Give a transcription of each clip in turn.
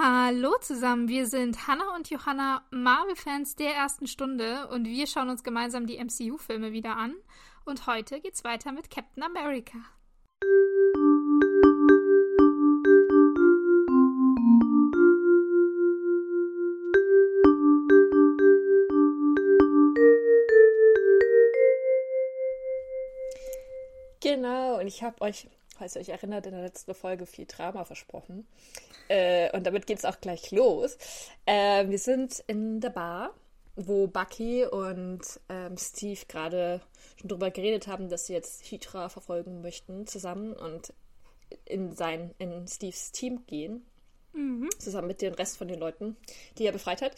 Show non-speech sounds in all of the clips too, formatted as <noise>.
Hallo zusammen, wir sind Hannah und Johanna, Marvel-Fans der ersten Stunde und wir schauen uns gemeinsam die MCU-Filme wieder an. Und heute geht's weiter mit Captain America. Genau, und ich habe euch, falls ihr euch erinnert, in der letzten Folge viel Drama versprochen. Äh, und damit geht es auch gleich los. Äh, wir sind in der Bar, wo Bucky und ähm, Steve gerade schon darüber geredet haben, dass sie jetzt Hydra verfolgen möchten zusammen und in sein, in Steves Team gehen. Mhm. Zusammen mit dem Rest von den Leuten, die er befreit hat.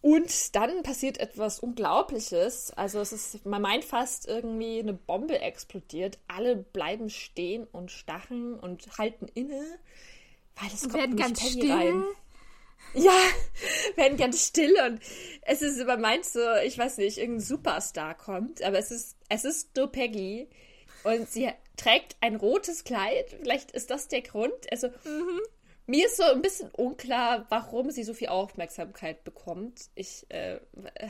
Und dann passiert etwas Unglaubliches. Also es ist, man meint fast irgendwie eine Bombe explodiert. Alle bleiben stehen und stachen und halten inne, weil es kommt werden ganz Penny still. rein. Ja, <laughs> werden ganz still und es ist, man meint so, ich weiß nicht, irgendein Superstar kommt, aber es ist, es ist nur Peggy und sie trägt ein rotes Kleid. Vielleicht ist das der Grund. Also, mhm. Mir ist so ein bisschen unklar, warum sie so viel Aufmerksamkeit bekommt. Ich, äh,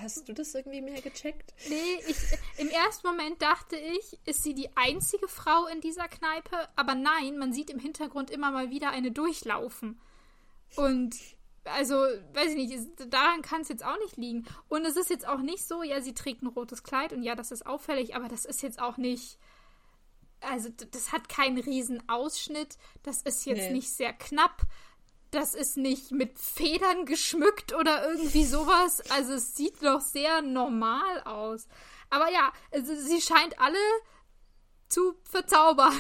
hast du das irgendwie mehr gecheckt? Nee, ich, im ersten Moment dachte ich, ist sie die einzige Frau in dieser Kneipe? Aber nein, man sieht im Hintergrund immer mal wieder eine durchlaufen. Und also, weiß ich nicht, daran kann es jetzt auch nicht liegen. Und es ist jetzt auch nicht so, ja, sie trägt ein rotes Kleid und ja, das ist auffällig, aber das ist jetzt auch nicht also das hat keinen riesen Ausschnitt, das ist jetzt nee. nicht sehr knapp, das ist nicht mit Federn geschmückt oder irgendwie sowas. Also es sieht doch sehr normal aus. Aber ja, also sie scheint alle zu verzaubern.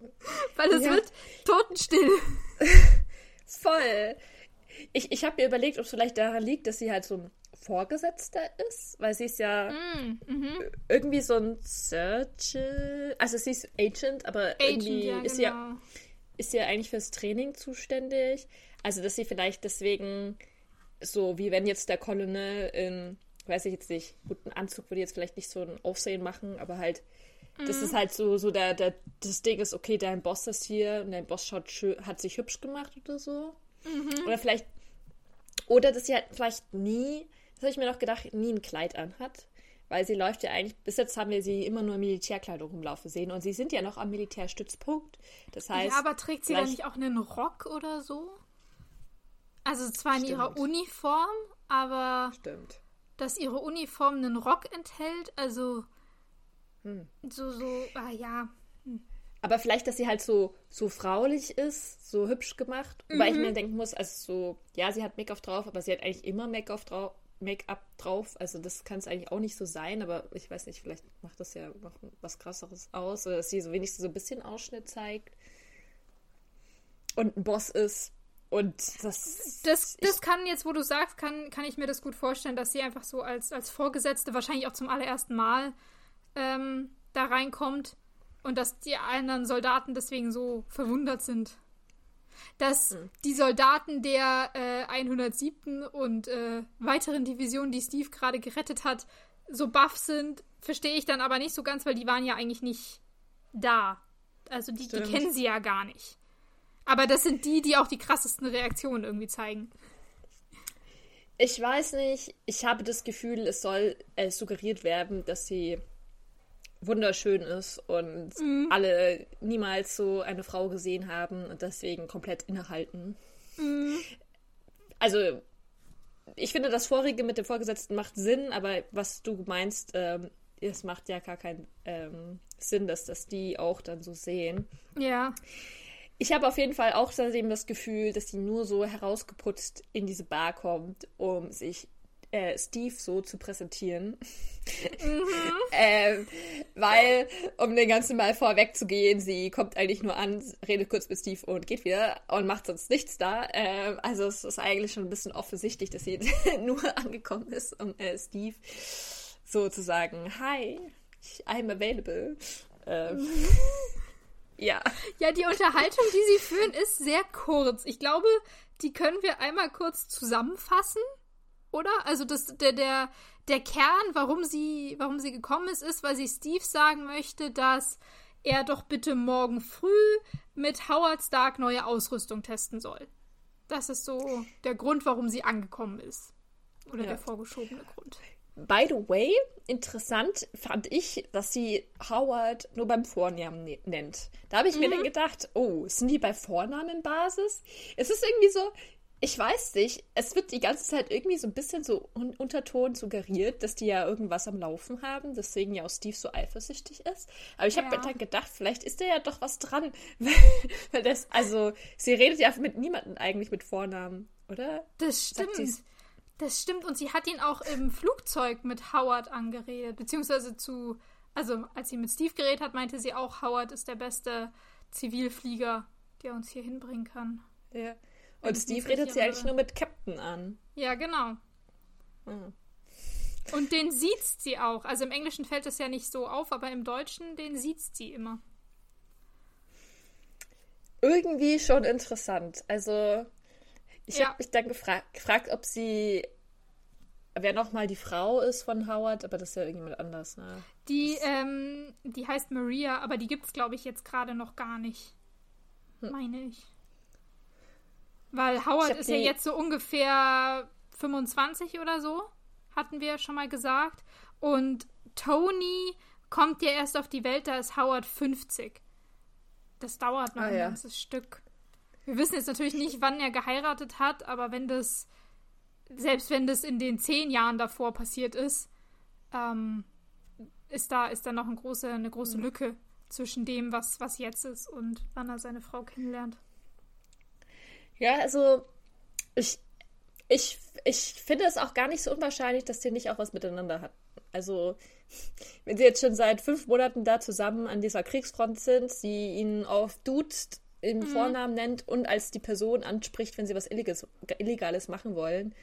<laughs> Weil es ja. wird totenstill. <laughs> Voll. Ich, ich habe mir überlegt, ob es vielleicht daran liegt, dass sie halt so ein Vorgesetzter ist, weil sie ist ja mm, mhm. irgendwie so ein Surgeon, also sie ist Agent, aber Agent, irgendwie ja, ist, genau. ja, ist ja eigentlich fürs Training zuständig. Also dass sie vielleicht deswegen so, wie wenn jetzt der Colonel in, weiß ich jetzt nicht, guten Anzug würde jetzt vielleicht nicht so ein Aufsehen machen, aber halt, mm. das ist halt so, so der, der, das Ding ist, okay, dein Boss ist hier und dein Boss schaut hat sich hübsch gemacht oder so. Mhm. Oder vielleicht, oder dass sie halt vielleicht nie das habe ich mir noch gedacht, nie ein Kleid anhat. Weil sie läuft ja eigentlich, bis jetzt haben wir sie immer nur in Militärkleidung rumlaufen sehen. Und sie sind ja noch am Militärstützpunkt. Das heißt. Ja, aber trägt sie dann nicht auch einen Rock oder so? Also zwar in Stimmt. ihrer Uniform, aber. Stimmt. Dass ihre Uniform einen Rock enthält, also. Hm. So, so, ah ja. Aber vielleicht, dass sie halt so, so fraulich ist, so hübsch gemacht. Mhm. Wobei ich mir denken muss, also so, ja, sie hat Make-up drauf, aber sie hat eigentlich immer Make-up drauf, Make-up drauf. Also das kann es eigentlich auch nicht so sein, aber ich weiß nicht, vielleicht macht das ja noch was krasseres aus, oder dass sie so wenigstens so ein bisschen Ausschnitt zeigt und ein Boss ist. Und das. Das, das kann jetzt, wo du sagst, kann, kann ich mir das gut vorstellen, dass sie einfach so als, als Vorgesetzte wahrscheinlich auch zum allerersten Mal ähm, da reinkommt und dass die anderen Soldaten deswegen so verwundert sind dass mhm. die Soldaten der äh, 107. und äh, weiteren Divisionen, die Steve gerade gerettet hat, so baff sind, verstehe ich dann aber nicht so ganz, weil die waren ja eigentlich nicht da. Also die, die kennen sie ja gar nicht. Aber das sind die, die auch die krassesten Reaktionen irgendwie zeigen. Ich weiß nicht, ich habe das Gefühl, es soll äh, suggeriert werden, dass sie wunderschön ist und mhm. alle niemals so eine Frau gesehen haben und deswegen komplett innehalten. Mhm. Also, ich finde, das Vorige mit dem Vorgesetzten macht Sinn, aber was du meinst, ähm, es macht ja gar keinen ähm, Sinn, dass das die auch dann so sehen. Ja. Ich habe auf jeden Fall auch seitdem das Gefühl, dass die nur so herausgeputzt in diese Bar kommt, um sich äh, Steve so zu präsentieren. Mhm. <laughs> ähm, weil, um den ganzen Mal vorwegzugehen, sie kommt eigentlich nur an, redet kurz mit Steve und geht wieder und macht sonst nichts da. Ähm, also es ist eigentlich schon ein bisschen offensichtlich, dass sie <laughs> nur angekommen ist, um äh, Steve so zu sagen, hi, I'm available. Ähm, mhm. <laughs> Ja. Ja, die Unterhaltung, die sie führen, ist sehr kurz. Ich glaube, die können wir einmal kurz zusammenfassen oder? Also das, der, der, der Kern, warum sie, warum sie gekommen ist, ist, weil sie Steve sagen möchte, dass er doch bitte morgen früh mit Howard Stark neue Ausrüstung testen soll. Das ist so der Grund, warum sie angekommen ist. Oder ja. der vorgeschobene Grund. By the way, interessant fand ich, dass sie Howard nur beim Vornamen ne-, nennt. Da habe ich mhm. mir dann gedacht, oh, sind die bei Vornamenbasis? Es ist irgendwie so, ich weiß nicht, es wird die ganze Zeit irgendwie so ein bisschen so un Unterton suggeriert, dass die ja irgendwas am Laufen haben, deswegen ja auch Steve so eifersüchtig ist. Aber ich habe ja. mir dann gedacht, vielleicht ist da ja doch was dran. <laughs> Weil das, also, sie redet ja mit niemandem eigentlich mit Vornamen, oder? Das stimmt. Das stimmt. Und sie hat ihn auch im Flugzeug mit Howard angeredet, beziehungsweise zu, also als sie mit Steve geredet hat, meinte sie auch, Howard ist der beste Zivilflieger, der uns hier hinbringen kann. Ja. Und Steve redet sie eigentlich nur mit Captain an. Ja, genau. Hm. Und den sieht sie auch. Also im Englischen fällt es ja nicht so auf, aber im Deutschen, den sieht sie immer. Irgendwie schon interessant. Also, ich ja. habe mich dann gefra gefragt, ob sie. Wer nochmal die Frau ist von Howard, aber das ist ja irgendjemand anders, ne? Die, ähm, die heißt Maria, aber die gibt es, glaube ich, jetzt gerade noch gar nicht. Hm. Meine ich. Weil Howard ist ja jetzt so ungefähr 25 oder so, hatten wir ja schon mal gesagt. Und Tony kommt ja erst auf die Welt, da ist Howard 50. Das dauert noch ah, ein ja. ganzes Stück. Wir wissen jetzt natürlich nicht, wann er geheiratet hat, aber wenn das, selbst wenn das in den zehn Jahren davor passiert ist, ähm, ist da, ist da noch eine große, eine große hm. Lücke zwischen dem, was, was jetzt ist und wann er seine Frau kennenlernt. Ja, also ich, ich, ich finde es auch gar nicht so unwahrscheinlich, dass die nicht auch was miteinander hatten. Also, <laughs> wenn sie jetzt schon seit fünf Monaten da zusammen an dieser Kriegsfront sind, sie ihn auf duzt, im mhm. Vornamen nennt und als die Person anspricht, wenn sie was Illegales, Illegales machen wollen.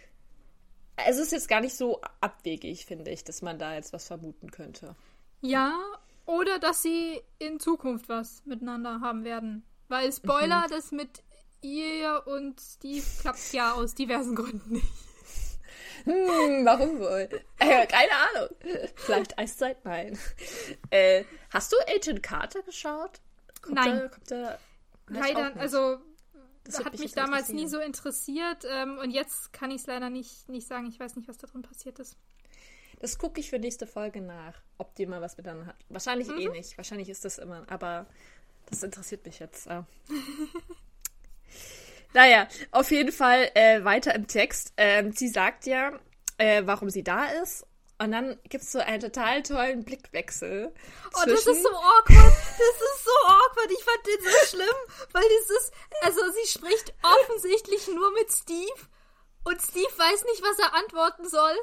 Es ist jetzt gar nicht so abwegig, finde ich, dass man da jetzt was vermuten könnte. Ja, oder dass sie in Zukunft was miteinander haben werden. Weil Spoiler, mhm. das mit ihr und Steve klappt ja aus diversen Gründen nicht. Hm, warum wohl? Äh, keine Ahnung. Vielleicht Eiszeit? Nein. Äh, hast du Agent Carter geschaut? Kommt Nein. Da, kommt da, leider, also das hat mich damals nie so interessiert ähm, und jetzt kann ich es leider nicht, nicht sagen. Ich weiß nicht, was da drin passiert ist. Das gucke ich für nächste Folge nach, ob die mal was miteinander hat. Wahrscheinlich eh mhm. eh nicht. Wahrscheinlich ist das immer, aber das interessiert mich jetzt. <laughs> Ja. Naja, auf jeden Fall äh, weiter im Text. Ähm, sie sagt ja, äh, warum sie da ist. Und dann gibt es so einen total tollen Blickwechsel. Oh, das ist so awkward. Das ist so awkward. Ich fand den so schlimm, weil das ist, also sie spricht offensichtlich nur mit Steve und Steve weiß nicht, was er antworten soll.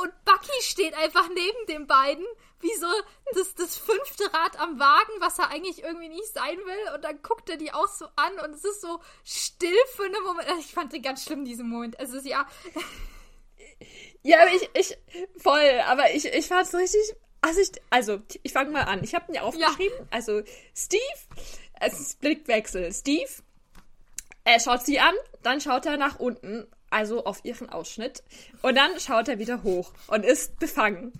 Und Bucky steht einfach neben den beiden, wie so das, das fünfte Rad am Wagen, was er eigentlich irgendwie nicht sein will. Und dann guckt er die auch so an und es ist so still für einen Moment. Also ich fand den ganz schlimm, diesen Moment. Es ist ja. <laughs> Ja, ich, ich, voll, aber ich, ich fand es richtig. Also ich, also, ich fange mal an. Ich habe mir aufgeschrieben, ja. also Steve, es ist Blickwechsel. Steve, er schaut sie an, dann schaut er nach unten also auf ihren Ausschnitt. Und dann schaut er wieder hoch und ist befangen.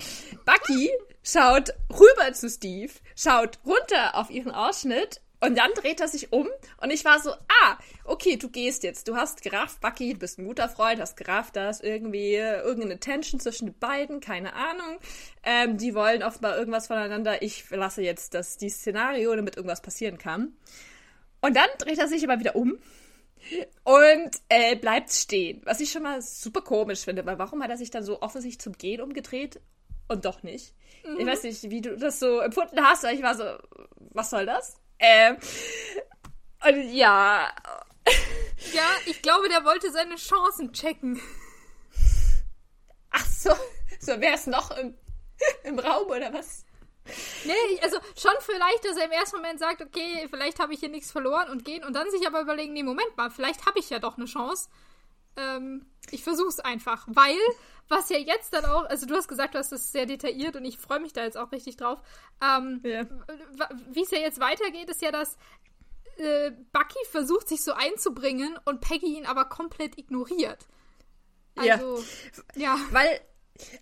Bucky schaut rüber zu Steve, schaut runter auf ihren Ausschnitt und dann dreht er sich um und ich war so, ah, okay, du gehst jetzt. Du hast gerafft, Bucky, du bist ein guter Freund, hast gerafft, da ist irgendwie irgendeine Tension zwischen den beiden, keine Ahnung. Ähm, die wollen offenbar irgendwas voneinander. Ich lasse jetzt das, die Szenario, damit irgendwas passieren kann. Und dann dreht er sich aber wieder um und äh, bleibt stehen. Was ich schon mal super komisch finde, weil warum hat er sich dann so offensichtlich zum Gehen umgedreht und doch nicht? Mhm. Ich weiß nicht, wie du das so empfunden hast, aber ich war so, was soll das? Ähm, und ja. <laughs> Ja, ich glaube, der wollte seine Chancen checken. Ach so, so wäre es noch im, <laughs> im Raum oder was? Nee, also schon vielleicht, dass er im ersten Moment sagt, okay, vielleicht habe ich hier nichts verloren und gehen und dann sich aber überlegen, nee, Moment mal, vielleicht habe ich ja doch eine Chance. Ähm, ich versuche es einfach, weil was ja jetzt dann auch, also du hast gesagt, du hast das sehr detailliert und ich freue mich da jetzt auch richtig drauf. Ähm, ja. Wie es ja jetzt weitergeht, ist ja, dass äh, Bucky versucht, sich so einzubringen und Peggy ihn aber komplett ignoriert. Also, ja. ja. Weil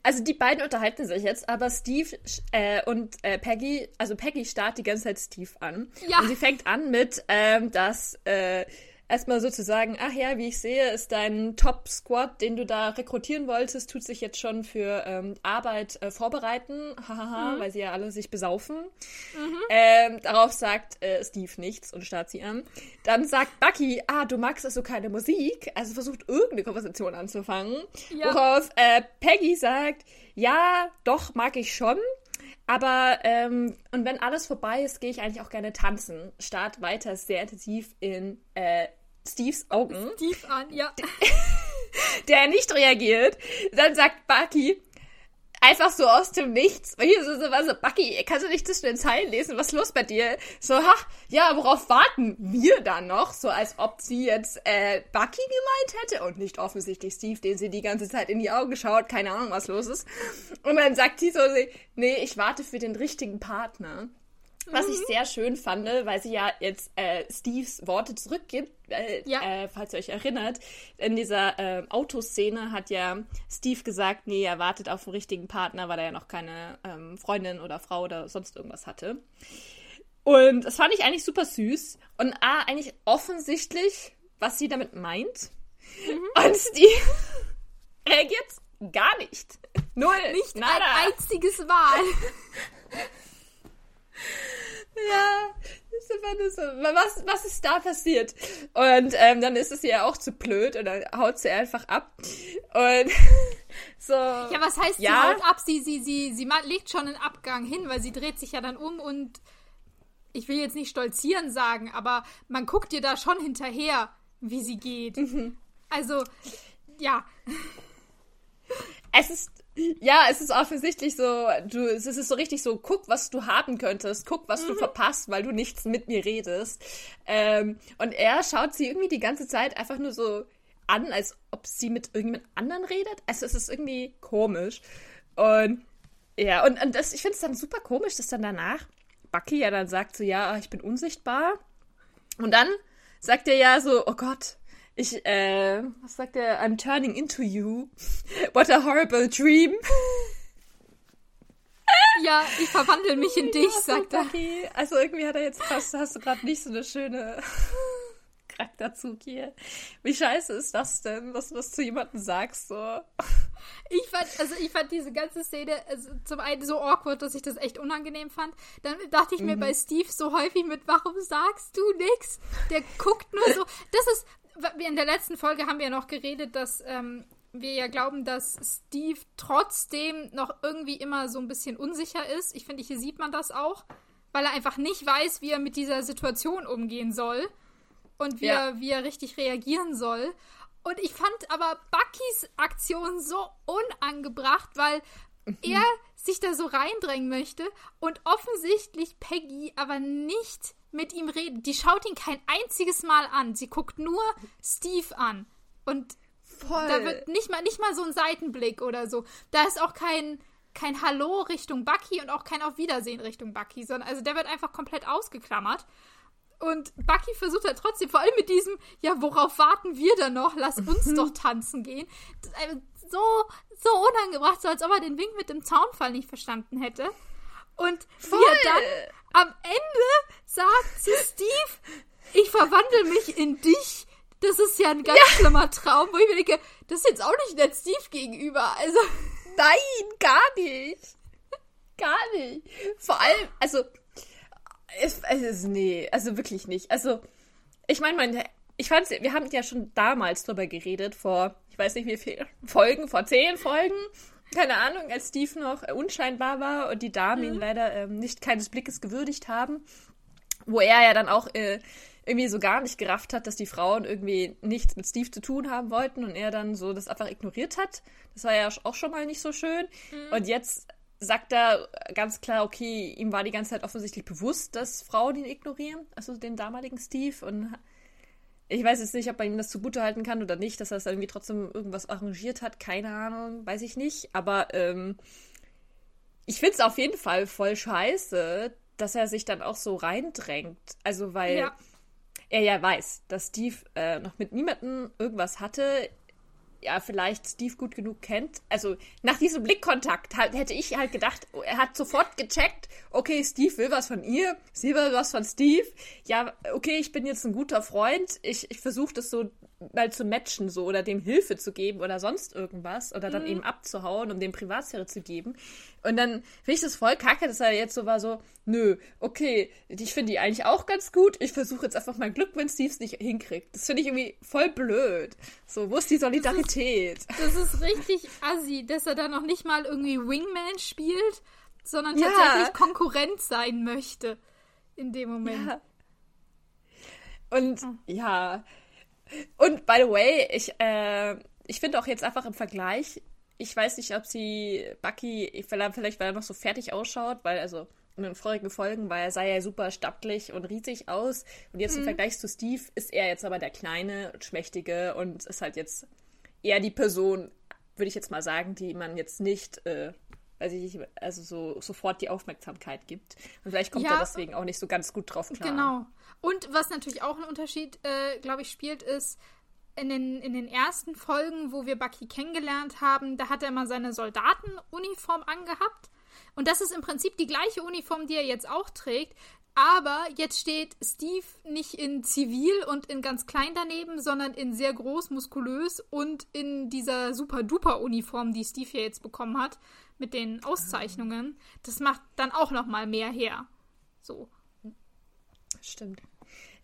also die beiden unterhalten sich jetzt, aber Steve äh, und äh, Peggy, also Peggy starrt die ganze Zeit Steve an. Ja. Und sie fängt an mit, ähm, dass äh, erstmal sozusagen, ach ja, wie ich sehe, ist dein Top-Squad, den du da rekrutieren wolltest, tut sich jetzt schon für ähm, Arbeit äh, vorbereiten, hahaha, mhm. weil sie ja alle sich besaufen. Mhm. Ähm, darauf sagt äh, Steve nichts und starrt sie an. Dann sagt Bucky, ah, du magst also keine Musik, also versucht irgendeine Konversation anzufangen. Ja. Worauf äh, Peggy sagt, ja, doch, mag ich schon. Aber, ähm, und wenn alles vorbei ist, gehe ich eigentlich auch gerne tanzen. Start weiter sehr intensiv in äh, Steves Augen. Steve an, ja. <laughs> Der nicht reagiert. Dann sagt Bucky, einfach so aus dem Nichts. Weil hier so, so, so, Bucky, kannst du nicht zwischen den Zeilen lesen? Was ist los bei dir? So, ha, ja, worauf warten wir dann noch? So, als ob sie jetzt äh, Bucky gemeint hätte und nicht offensichtlich Steve, den sie die ganze Zeit in die Augen schaut. Keine Ahnung, was los ist. Und dann sagt sie so, nee, ich warte für den richtigen Partner. Was mhm. ich sehr schön fand, weil sie ja jetzt äh, Steves Worte zurückgibt, äh, ja. äh, falls ihr euch erinnert. In dieser äh, Autoszene hat ja Steve gesagt, nee, er wartet auf den richtigen Partner, weil er ja noch keine ähm, Freundin oder Frau oder sonst irgendwas hatte. Und das fand ich eigentlich super süß und ah, eigentlich offensichtlich, was sie damit meint. Mhm. Und Steve <laughs> reagiert gar nicht. Null. Nicht Nada. ein einziges Mal. <laughs> Ja, was, was ist da passiert? Und ähm, dann ist es ihr auch zu blöd und dann haut sie einfach ab. Und <laughs> so. Ja, was heißt, ja? sie haut ab? Sie, sie, sie, sie legt schon einen Abgang hin, weil sie dreht sich ja dann um und ich will jetzt nicht stolzieren sagen, aber man guckt ihr da schon hinterher, wie sie geht. Mhm. Also, ja. Es ist ja, es ist offensichtlich so, du, es ist so richtig so, guck, was du haben könntest, guck, was mhm. du verpasst, weil du nichts mit mir redest. Ähm, und er schaut sie irgendwie die ganze Zeit einfach nur so an, als ob sie mit irgendjemand anderen redet. Also es ist irgendwie komisch. Und ja, und, und das, ich finde es dann super komisch, dass dann danach Bucky ja dann sagt so, ja, ich bin unsichtbar. Und dann sagt er ja so, oh Gott, ich, äh, was sagt er? I'm turning into you. What a horrible dream. Ja, ich verwandle mich in dich, sagt er. Also irgendwie hat er jetzt fast, hast du gerade nicht so eine schöne <laughs> Charakterzug hier. Wie scheiße ist das denn, dass du das zu jemandem sagst, so? Ich fand, also ich fand diese ganze Szene also zum einen so awkward, dass ich das echt unangenehm fand. Dann dachte ich mir mhm. bei Steve so häufig mit, warum sagst du nix? Der guckt nur so. Das ist, in der letzten Folge haben wir ja noch geredet, dass ähm, wir ja glauben, dass Steve trotzdem noch irgendwie immer so ein bisschen unsicher ist. Ich finde, hier sieht man das auch, weil er einfach nicht weiß, wie er mit dieser Situation umgehen soll und wie, ja. er, wie er richtig reagieren soll. Und ich fand aber Buckys Aktion so unangebracht, weil mhm. er <laughs> sich da so reindrängen möchte und offensichtlich Peggy aber nicht mit ihm redet. Die schaut ihn kein einziges Mal an. Sie guckt nur Steve an. Und Voll. da wird nicht mal, nicht mal so ein Seitenblick oder so. Da ist auch kein, kein Hallo Richtung Bucky und auch kein Auf Wiedersehen Richtung Bucky, sondern also der wird einfach komplett ausgeklammert. Und Bucky versucht halt trotzdem, vor allem mit diesem, ja, worauf warten wir denn noch? Lass <laughs> uns doch tanzen gehen. So, so unangebracht, so als ob er den Wink mit dem Zaunfall nicht verstanden hätte. Und Voll. wie er dann am Ende sagt zu Steve, ich verwandle mich in dich. Das ist ja ein ganz ja. schlimmer Traum, wo ich mir denke, das ist jetzt auch nicht nett Steve gegenüber. Also. Nein, gar nicht. Gar nicht. Vor allem, also, es, es, nee, also wirklich nicht. Also, ich meine, mein, ich fand's, wir haben ja schon damals drüber geredet, vor, ich weiß nicht wie viele Folgen, vor zehn Folgen, keine Ahnung, als Steve noch unscheinbar war und die Damen mhm. ihn leider ähm, nicht keines Blickes gewürdigt haben, wo er ja dann auch äh, irgendwie so gar nicht gerafft hat, dass die Frauen irgendwie nichts mit Steve zu tun haben wollten und er dann so das einfach ignoriert hat. Das war ja auch schon mal nicht so schön. Mhm. Und jetzt sagt er ganz klar, okay, ihm war die ganze Zeit offensichtlich bewusst, dass Frauen ihn ignorieren, also den damaligen Steve und ich weiß jetzt nicht, ob man ihm das zugute halten kann oder nicht, dass er es irgendwie trotzdem irgendwas arrangiert hat. Keine Ahnung, weiß ich nicht. Aber ähm, ich finde es auf jeden Fall voll scheiße, dass er sich dann auch so reindrängt. Also, weil ja. er ja weiß, dass Steve äh, noch mit niemandem irgendwas hatte. Ja vielleicht Steve gut genug kennt. Also nach diesem Blickkontakt halt, hätte ich halt gedacht, er hat sofort gecheckt, okay, Steve will was von ihr, sie will was von Steve. Ja, okay, ich bin jetzt ein guter Freund. Ich, ich versuche das so mal zu matchen so oder dem Hilfe zu geben oder sonst irgendwas oder dann mhm. eben abzuhauen, um dem Privatsphäre zu geben. Und dann finde ich das voll kacke, dass er jetzt so war so, nö, okay, ich finde die eigentlich auch ganz gut. Ich versuche jetzt einfach mein Glück, wenn Steve es nicht hinkriegt. Das finde ich irgendwie voll blöd. So, wo ist die Solidarität? Das ist, das ist richtig assi, dass er da noch nicht mal irgendwie Wingman spielt, sondern tatsächlich ja. Konkurrent sein möchte in dem Moment. Ja. Und oh. ja, und by the way, ich, äh, ich finde auch jetzt einfach im Vergleich, ich weiß nicht, ob sie Bucky, vielleicht weil er noch so fertig ausschaut, weil also in den vorigen Folgen war er, sah er super stattlich und riesig aus. Und jetzt mhm. im Vergleich zu Steve ist er jetzt aber der kleine und schmächtige und ist halt jetzt eher die Person, würde ich jetzt mal sagen, die man jetzt nicht, äh, weiß ich nicht, also so sofort die Aufmerksamkeit gibt. Und vielleicht kommt ja, er deswegen auch nicht so ganz gut drauf klar. Genau. Und was natürlich auch einen Unterschied, äh, glaube ich, spielt, ist, in den, in den ersten Folgen, wo wir Bucky kennengelernt haben, da hat er immer seine Soldatenuniform angehabt. Und das ist im Prinzip die gleiche Uniform, die er jetzt auch trägt. Aber jetzt steht Steve nicht in zivil und in ganz klein daneben, sondern in sehr groß, muskulös und in dieser super-duper-Uniform, die Steve hier jetzt bekommen hat, mit den Auszeichnungen. Das macht dann auch noch mal mehr her. So. Stimmt.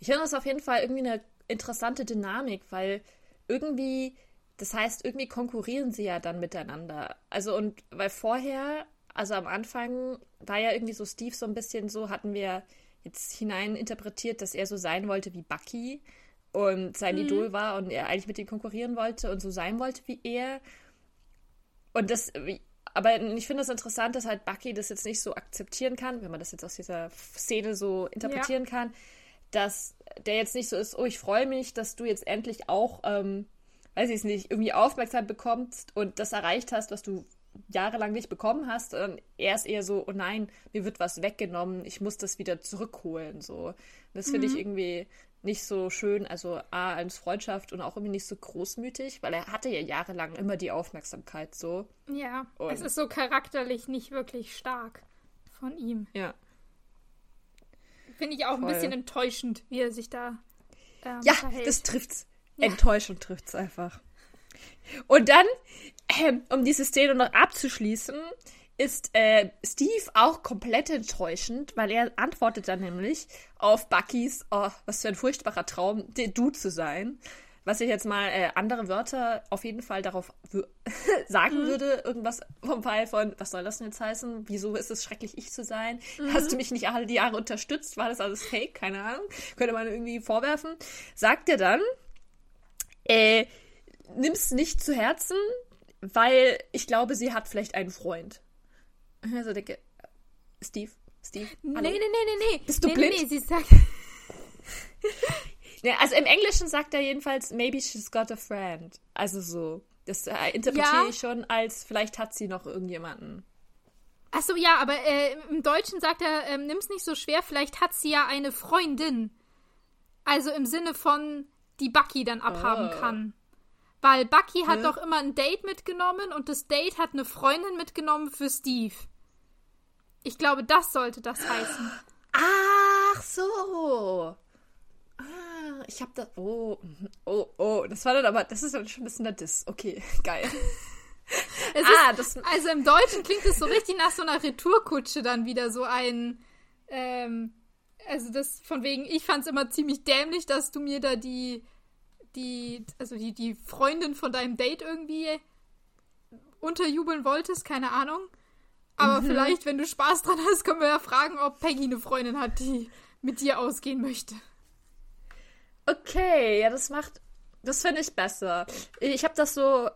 Ich finde das auf jeden Fall irgendwie eine interessante Dynamik, weil irgendwie, das heißt, irgendwie konkurrieren sie ja dann miteinander. Also und weil vorher, also am Anfang war ja irgendwie so Steve so ein bisschen so, hatten wir jetzt hinein interpretiert, dass er so sein wollte wie Bucky und sein mhm. Idol war und er eigentlich mit ihm konkurrieren wollte und so sein wollte wie er. Und das, aber ich finde es das interessant, dass halt Bucky das jetzt nicht so akzeptieren kann, wenn man das jetzt aus dieser Szene so interpretieren ja. kann, dass der jetzt nicht so ist, oh, ich freue mich, dass du jetzt endlich auch, ähm, weiß ich es nicht, irgendwie Aufmerksamkeit bekommst und das erreicht hast, was du jahrelang nicht bekommen hast. Und er ist eher so, oh nein, mir wird was weggenommen, ich muss das wieder zurückholen. So. Das finde mhm. ich irgendwie nicht so schön, also A, als Freundschaft und auch irgendwie nicht so großmütig, weil er hatte ja jahrelang immer die Aufmerksamkeit so. Ja, und es ist so charakterlich nicht wirklich stark von ihm. Ja. Finde ich auch Voll. ein bisschen enttäuschend, wie er sich da. Ähm, ja, verhält. das trifft's. Ja. Enttäuschend trifft's einfach. Und dann, äh, um diese Szene noch abzuschließen, ist äh, Steve auch komplett enttäuschend, weil er antwortet dann nämlich auf Buckys, oh, was für ein furchtbarer Traum, du zu sein. Was ich jetzt mal äh, andere Wörter auf jeden Fall darauf <laughs> sagen mhm. würde, irgendwas vom Fall von, was soll das denn jetzt heißen? Wieso ist es schrecklich, ich zu sein? Mhm. Hast du mich nicht alle die Jahre unterstützt? War das alles fake? Keine Ahnung. Könnte man irgendwie vorwerfen. Sagt er dann, äh, nimm's nicht zu Herzen, weil ich glaube, sie hat vielleicht einen Freund. Also denke, Steve, Steve. Hallo? Nee, nee, nee, nee, nee. Bist du nee, blind? Nee, nee, sie sagt. <laughs> ja, also im Englischen sagt er jedenfalls, maybe she's got a friend. Also so. Das äh, interpretiere ja. ich schon als, vielleicht hat sie noch irgendjemanden. Achso, ja, aber äh, im Deutschen sagt er, äh, nimm's nicht so schwer, vielleicht hat sie ja eine Freundin. Also im Sinne von, die Bucky dann abhaben oh. kann. Weil Bucky hat ja. doch immer ein Date mitgenommen und das Date hat eine Freundin mitgenommen für Steve. Ich glaube, das sollte das heißen. Ach so. Ah, ich habe da. Oh, oh, oh. Das war dann aber. Das ist dann schon ein bisschen der Diss. Okay, <laughs> geil. <laughs> ah, ist, das, also im Deutschen klingt es so richtig nach so einer Retourkutsche dann wieder so ein. Ähm, also das von wegen, ich fand es immer ziemlich dämlich, dass du mir da die, die, also die, die Freundin von deinem Date irgendwie unterjubeln wolltest, keine Ahnung. Aber mhm. vielleicht, wenn du Spaß dran hast, können wir ja fragen, ob Peggy eine Freundin hat, die mit dir ausgehen möchte. Okay, ja, das macht. Das finde ich besser. Ich habe das so.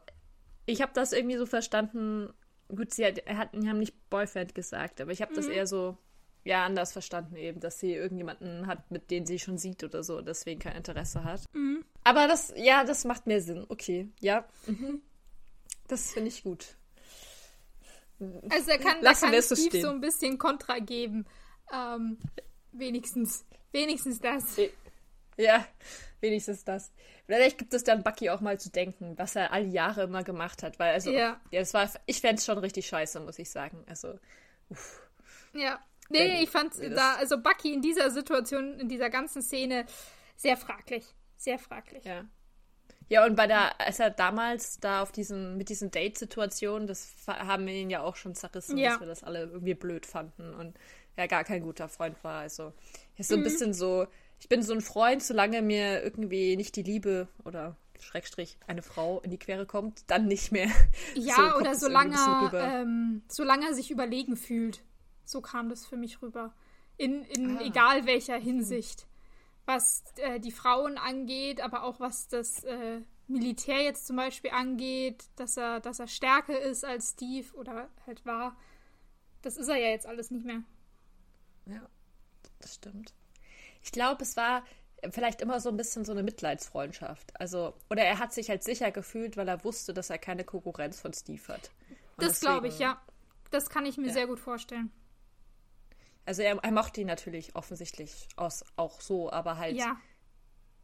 Ich habe das irgendwie so verstanden. Gut, sie hat, hat, haben nicht Boyfriend gesagt, aber ich habe mhm. das eher so. Ja, anders verstanden eben, dass sie irgendjemanden hat, mit dem sie schon sieht oder so, deswegen kein Interesse hat. Mhm. Aber das, ja, das macht mehr Sinn. Okay, ja. Mhm. Das finde ich gut. Also er kann, Lassen er kann Steve so, so, ein bisschen Kontra geben. Ähm, wenigstens. Wenigstens das. Ja, wenigstens das. Vielleicht gibt es dann Bucky auch mal zu denken, was er all die Jahre immer gemacht hat. Weil, also, ja, ja das war, ich fände es schon richtig scheiße, muss ich sagen. Also, uff. Ja. Nee, ich fand da, also Bucky in dieser Situation, in dieser ganzen Szene, sehr fraglich. Sehr fraglich. Ja. Ja, und bei der, als er damals da auf diesen, mit diesen Date-Situationen, das haben wir ihn ja auch schon zerrissen, ja. dass wir das alle irgendwie blöd fanden und er gar kein guter Freund war. Also, er ist so ein mhm. bisschen so, ich bin so ein Freund, solange mir irgendwie nicht die Liebe oder Schrägstrich eine Frau in die Quere kommt, dann nicht mehr. <laughs> Ja, so oder solange, ähm, solange er sich überlegen fühlt. So kam das für mich rüber. In, in ah. egal welcher Hinsicht was äh, die Frauen angeht, aber auch was das äh, Militär jetzt zum Beispiel angeht, dass er, dass er stärker ist als Steve oder halt war. Das ist er ja jetzt alles nicht mehr. Ja, das stimmt. Ich glaube, es war vielleicht immer so ein bisschen so eine Mitleidsfreundschaft. Also, oder er hat sich halt sicher gefühlt, weil er wusste, dass er keine Konkurrenz von Steve hat. Und das glaube ich, ja. Das kann ich mir ja. sehr gut vorstellen. Also er, er mochte ihn natürlich offensichtlich aus, auch so, aber halt, ja.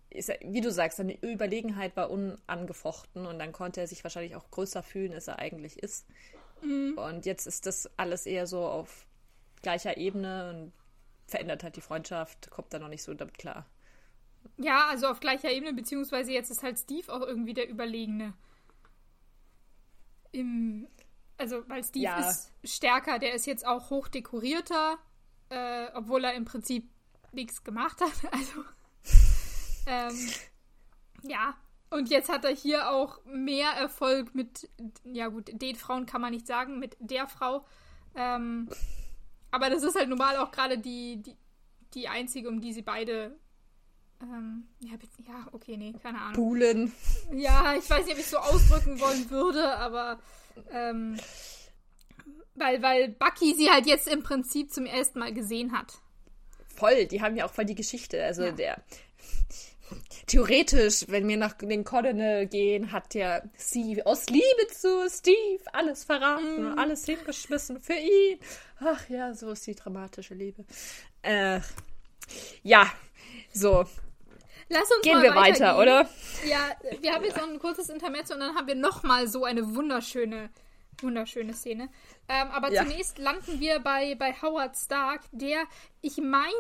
ist wie du sagst, seine Überlegenheit war unangefochten und dann konnte er sich wahrscheinlich auch größer fühlen, als er eigentlich ist. Mhm. Und jetzt ist das alles eher so auf gleicher Ebene und verändert halt die Freundschaft, kommt da noch nicht so damit klar. Ja, also auf gleicher Ebene, beziehungsweise jetzt ist halt Steve auch irgendwie der Überlegene. Im, also, weil Steve ja. ist stärker, der ist jetzt auch hoch dekorierter äh, obwohl er im Prinzip nichts gemacht hat. <laughs> Also, ähm, ja. Und jetzt hat er hier auch mehr Erfolg mit, ja gut, den Frauen kann man nicht sagen, mit der Frau. Ähm, aber das ist halt normal auch gerade die, die, die einzige, um die sie beide ähm, ja, ja, okay, nee, keine Ahnung. Buhlen. Ja, ich weiß nicht, ob ich so ausdrücken wollen würde, aber ähm, weil, weil Bucky sie halt jetzt im Prinzip zum ersten Mal gesehen hat. Voll, die haben ja auch voll die Geschichte. Also ja. der. Theoretisch, wenn wir nach den Cordonel gehen, hat ja sie aus Liebe zu Steve alles verraten mm. und alles hingeschmissen für ihn. Ach ja, so ist die dramatische Liebe. Äh, ja, so. Lass uns Gehen wir weiter, oder? Ja, wir haben jetzt noch ein kurzes Intermezzo und dann haben wir nochmal so eine wunderschöne Wunderschöne Szene. Ähm, aber ja. zunächst landen wir bei, bei Howard Stark, der, ich meine,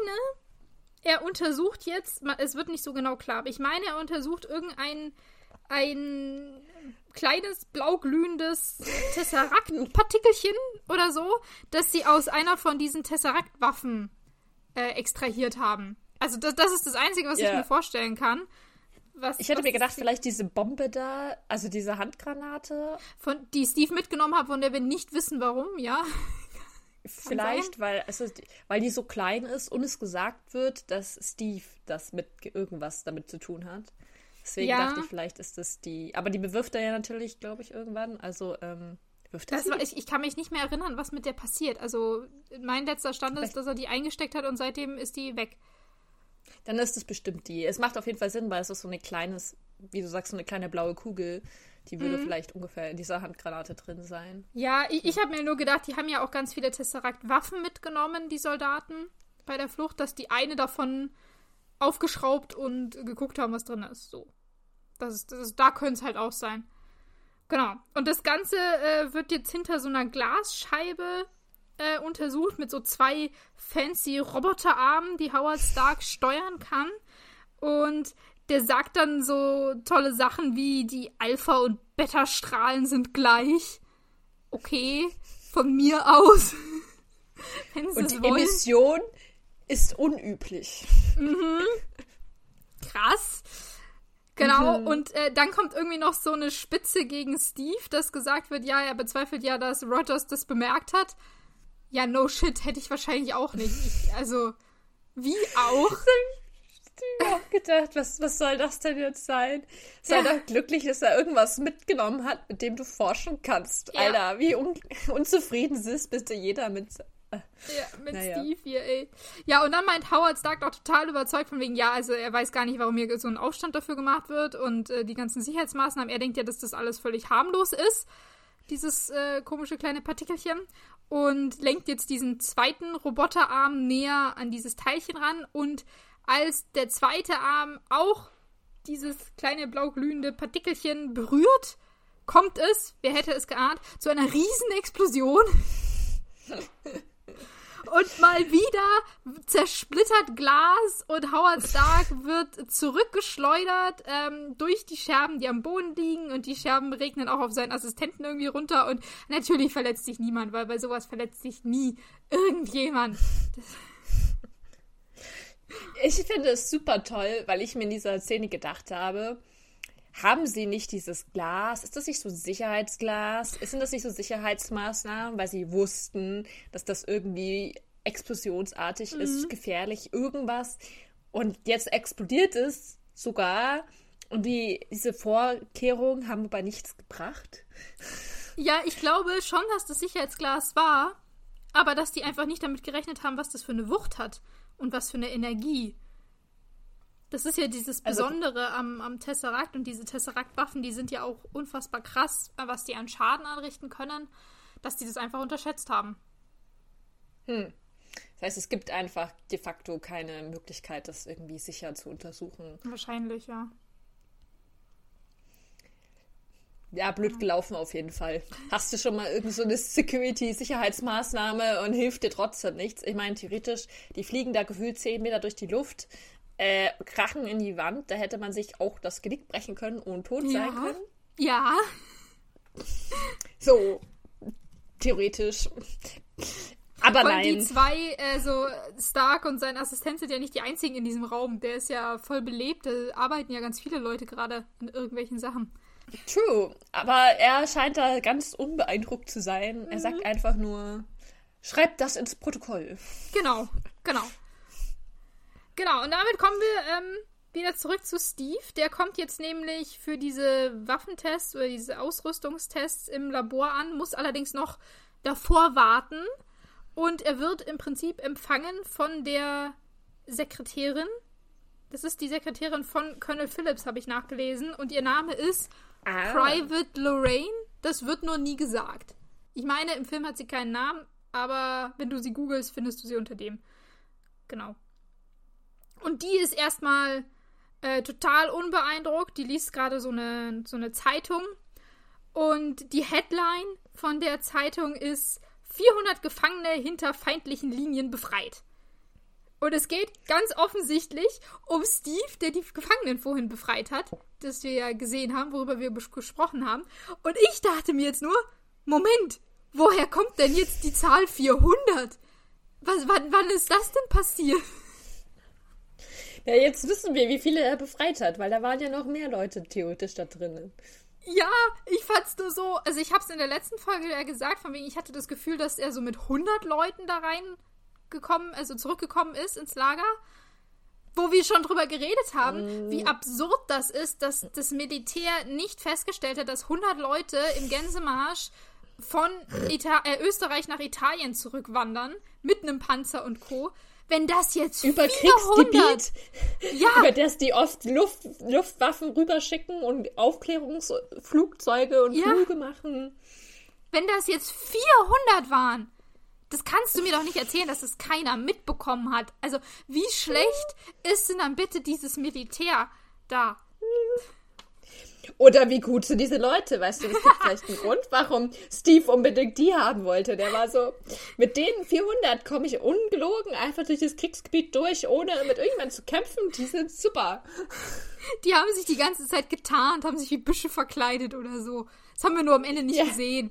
er untersucht jetzt, es wird nicht so genau klar, aber ich meine, er untersucht irgendein ein kleines blauglühendes Tesseract-Partikelchen oder so, das sie aus einer von diesen Tesseract-Waffen äh, extrahiert haben. Also das, das ist das Einzige, was yeah. ich mir vorstellen kann. Was, ich hätte mir gedacht, vielleicht diese Bombe da, also diese Handgranate. Von, die Steve mitgenommen hat, von der wir nicht wissen, warum, ja. <laughs> vielleicht, weil, also, weil die so klein ist und es gesagt wird, dass Steve das mit irgendwas damit zu tun hat. Deswegen ja. dachte ich, vielleicht ist das die. Aber die bewirft er ja natürlich, glaube ich, irgendwann. Also, ähm, wirft er das war, ich, ich, kann mich nicht mehr erinnern, was mit der passiert. Also, mein letzter Stand ist, dass er die eingesteckt hat und seitdem ist die weg. Dann ist es bestimmt die. Es macht auf jeden Fall Sinn, weil es ist so eine kleines, wie du sagst, so eine kleine blaue Kugel. Die würde mhm. vielleicht ungefähr in dieser Handgranate drin sein. Ja, ich, ich habe mir nur gedacht, die haben ja auch ganz viele Tesseract-Waffen mitgenommen, die Soldaten, bei der Flucht, dass die eine davon aufgeschraubt und geguckt haben, was drin ist. So. Das ist, das ist da könnte es halt auch sein. Genau. Und das Ganze äh, wird jetzt hinter so einer Glasscheibe äh, untersucht mit so zwei fancy Roboterarmen, die Howard Stark steuern kann. Und der sagt dann so tolle Sachen wie die Alpha- und Beta-Strahlen sind gleich. Okay, von mir aus. <laughs> und die wollen. Emission ist unüblich. Mhm. Krass. Genau, mhm. und äh, dann kommt irgendwie noch so eine Spitze gegen Steve, dass gesagt wird, ja, er bezweifelt ja, dass Rogers das bemerkt hat. Ja, no shit, hätte ich wahrscheinlich auch nicht. Ich, also, wie auch? Ich habe auch gedacht, was, was soll das denn jetzt sein? Sei ja. doch glücklich, dass er irgendwas mitgenommen hat, mit dem du forschen kannst. Ja. Alter, wie un unzufrieden ist bitte jeder mit. Äh, ja, mit naja. Steve hier, ey. Ja, und dann meint Howard Stark auch total überzeugt von wegen, ja, also er weiß gar nicht, warum hier so ein Aufstand dafür gemacht wird und äh, die ganzen Sicherheitsmaßnahmen. Er denkt ja, dass das alles völlig harmlos ist dieses äh, komische kleine Partikelchen und lenkt jetzt diesen zweiten Roboterarm näher an dieses Teilchen ran und als der zweite Arm auch dieses kleine blau glühende Partikelchen berührt, kommt es, wer hätte es geahnt, zu einer riesen Explosion. <laughs> Und mal wieder zersplittert Glas und Howard Stark wird zurückgeschleudert ähm, durch die Scherben, die am Boden liegen. Und die Scherben regnen auch auf seinen Assistenten irgendwie runter. Und natürlich verletzt sich niemand, weil bei sowas verletzt sich nie irgendjemand. ich finde es super toll, weil ich mir in dieser Szene gedacht habe, haben sie nicht dieses Glas? Ist das nicht so Sicherheitsglas? Sind das nicht so Sicherheitsmaßnahmen, weil sie wussten, dass das irgendwie explosionsartig mhm. ist, gefährlich, irgendwas. Und jetzt explodiert es sogar. Und die, diese Vorkehrungen haben aber nichts gebracht. Ja, ich glaube schon, dass das Sicherheitsglas war, aber dass die einfach nicht damit gerechnet haben, was das für eine Wucht hat und was für eine Energie. Das ist ja dieses also Besondere also, am, am Tesseract und diese Tesseract-Waffen, die sind ja auch unfassbar krass, was die an Schaden anrichten können, dass die das einfach unterschätzt haben. Hm. Das heißt, es gibt einfach de facto keine Möglichkeit, das irgendwie sicher zu untersuchen. Wahrscheinlich, ja. Ja, blöd gelaufen auf jeden Fall. Hast du schon mal irgendeine so Security-Sicherheitsmaßnahme und hilft dir trotzdem nichts? Ich meine, theoretisch, die fliegen da gefühlt 10 Meter durch die Luft äh, krachen in die Wand, da hätte man sich auch das Genick brechen können und tot ja. sein können. Ja. So, theoretisch. Aber Voll nein. die zwei, äh, so Stark und sein Assistent sind ja nicht die einzigen in diesem Raum. Der ist ja voll belebt. Da arbeiten ja ganz viele Leute gerade an irgendwelchen Sachen. True. Aber er scheint da ganz unbeeindruckt zu sein. Mhm. Er sagt mhm. einfach nur, schreibt das ins Protokoll. Genau, genau. Genau, und damit kommen wir ähm, wieder zurück zu Steve. Der kommt jetzt nämlich für diese Waffentests oder diese Ausrüstungstests im Labor an, muss allerdings noch davor warten. Und er wird im Prinzip empfangen von der Sekretärin. Das ist die Sekretärin von Colonel Phillips, habe ich nachgelesen. Und ihr Name ist ah. Private Lorraine. Das wird nur nie gesagt. Ich meine, im Film hat sie keinen Namen, aber wenn du sie googelst, findest du sie unter dem. Genau. Und die ist erstmal äh, total unbeeindruckt. Die liest gerade so eine, so eine Zeitung. Und die Headline von der Zeitung ist 400 Gefangene hinter feindlichen Linien befreit. Und es geht ganz offensichtlich um Steve, der die Gefangenen vorhin befreit hat, das wir ja gesehen haben, worüber wir gesprochen haben. Und ich dachte mir jetzt nur, Moment, woher kommt denn jetzt die Zahl 400? Was, wann, wann ist das denn passiert? Ja, jetzt wissen wir, wie viele er befreit hat, weil da waren ja noch mehr Leute theoretisch da drinnen. Ja, ich fand's nur so, also ich hab's in der letzten Folge ja gesagt, von wegen, ich hatte das Gefühl, dass er so mit 100 Leuten da reingekommen, also zurückgekommen ist ins Lager, wo wir schon drüber geredet haben, mm. wie absurd das ist, dass das Militär nicht festgestellt hat, dass 100 Leute im Gänsemarsch von Ita äh, Österreich nach Italien zurückwandern, mit einem Panzer und Co wenn das jetzt über 400, Kriegsgebiet, ja. über das die oft Luft, Luftwaffen rüberschicken und Aufklärungsflugzeuge und ja. Flüge machen. Wenn das jetzt 400 waren, das kannst du mir doch nicht erzählen, dass es keiner mitbekommen hat. Also, wie schlecht ist denn dann bitte dieses Militär da? Oder wie gut sind diese Leute? Weißt du, es gibt vielleicht einen Grund, warum Steve unbedingt die haben wollte. Der war so, mit denen 400 komme ich ungelogen einfach durch das Kriegsgebiet durch, ohne mit irgendjemandem zu kämpfen. Die sind super. Die haben sich die ganze Zeit getarnt, haben sich wie Büsche verkleidet oder so. Das haben wir nur am Ende nicht ja. gesehen.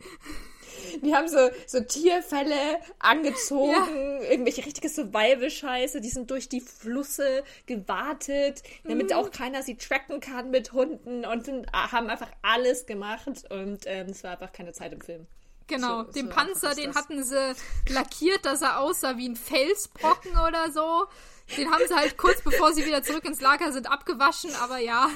Die haben so, so Tierfälle angezogen, ja. irgendwelche richtige Survival-Scheiße, die sind durch die Flüsse gewartet, damit mhm. auch keiner sie tracken kann mit Hunden und sind, haben einfach alles gemacht und ähm, es war einfach keine Zeit im Film. Genau, so, den so Panzer, den hatten sie lackiert, dass er aussah wie ein Felsbrocken oder so. Den haben sie halt kurz bevor sie wieder zurück ins Lager sind abgewaschen, aber ja.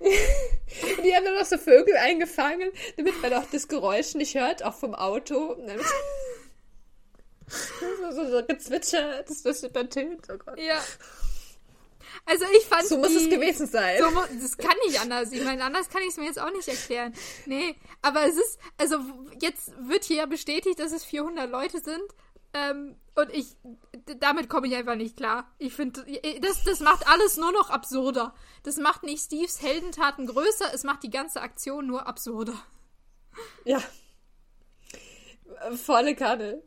Die haben dann noch so Vögel eingefangen, damit man auch das Geräusch nicht hört, auch vom Auto. <laughs> so, so, so gezwitschert, das ist übertönt. Oh Gott. Ja. Also ich fand So muss die, es gewesen sein. So, das kann nicht anders. Ich meine, anders kann ich es mir jetzt auch nicht erklären. Nee, aber es ist, also jetzt wird hier ja bestätigt, dass es 400 Leute sind. Ähm, und ich, damit komme ich einfach nicht klar. Ich finde, das, das macht alles nur noch absurder. Das macht nicht Steves Heldentaten größer, es macht die ganze Aktion nur absurder. Ja. Volle Kanne.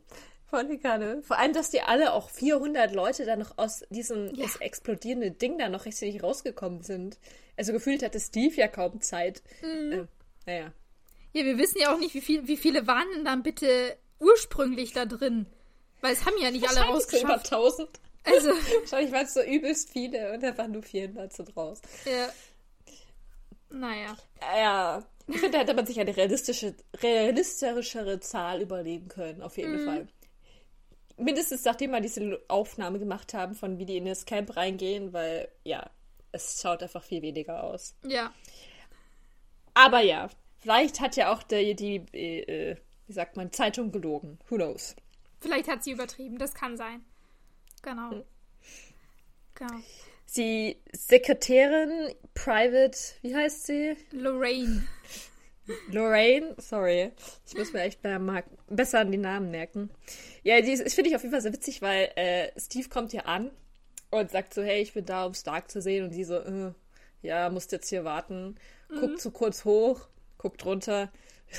Volle Kanne. Vor allem, dass die alle auch 400 Leute da noch aus diesem ja. explodierenden Ding da noch richtig rausgekommen sind. Also gefühlt hatte Steve ja kaum Zeit. Mhm. Äh, naja. Ja, wir wissen ja auch nicht, wie, viel, wie viele waren denn dann bitte ursprünglich da drin. Weil es haben ja nicht alle rausgeschafft. Über 1000. Also. <laughs> Wahrscheinlich waren es so übelst viele und da waren nur 400 so draus. Ja. Naja. Ja. Ich finde, da hätte man sich eine realistische, realistischere Zahl überlegen können, auf jeden mhm. Fall mindestens nachdem wir diese Aufnahme gemacht haben, von wie die in das Camp reingehen, weil ja, es schaut einfach viel weniger aus. Ja. Aber ja, vielleicht hat ja auch die, die äh, wie sagt man, Zeitung gelogen. Who knows? Vielleicht hat sie übertrieben, das kann sein. Genau. Hm. Genau. Die Sekretärin, Private, wie heißt sie? Lorraine. Lorraine, sorry. Ich muss mir echt besser an die Namen merken. Ja, die finde ich auf jeden Fall sehr witzig, weil äh, Steve kommt hier an und sagt so, hey, ich bin da, um Stark zu sehen. Und die so, äh, ja, musst jetzt hier warten. Mhm. Guckt so kurz hoch, guckt runter,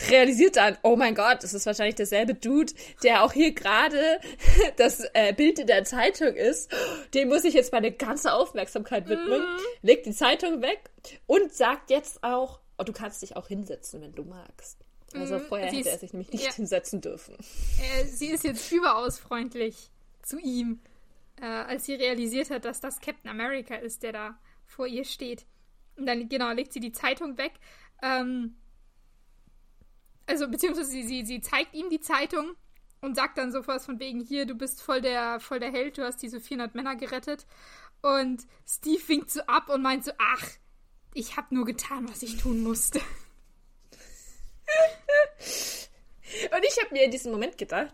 realisiert dann, oh mein Gott, das ist wahrscheinlich derselbe Dude, der auch hier gerade <laughs> das äh, Bild in der Zeitung ist. Dem muss ich jetzt meine ganze Aufmerksamkeit widmen. Mhm. Legt die Zeitung weg und sagt jetzt auch, oh, du kannst dich auch hinsetzen, wenn du magst. Also mhm, vorher hätte er sich nämlich nicht ja, hinsetzen dürfen. Äh, sie ist jetzt überaus freundlich zu ihm, äh, als sie realisiert hat, dass das Captain America ist, der da vor ihr steht. Und dann, genau, legt sie die Zeitung weg. Ähm, also, beziehungsweise sie, sie, sie zeigt ihm die Zeitung und sagt dann so was von wegen, hier, du bist voll der, voll der Held, du hast diese 400 Männer gerettet. Und Steve winkt so ab und meint so, ach, ich habe nur getan, was ich tun musste. <laughs> Und ich habe mir in diesem Moment gedacht,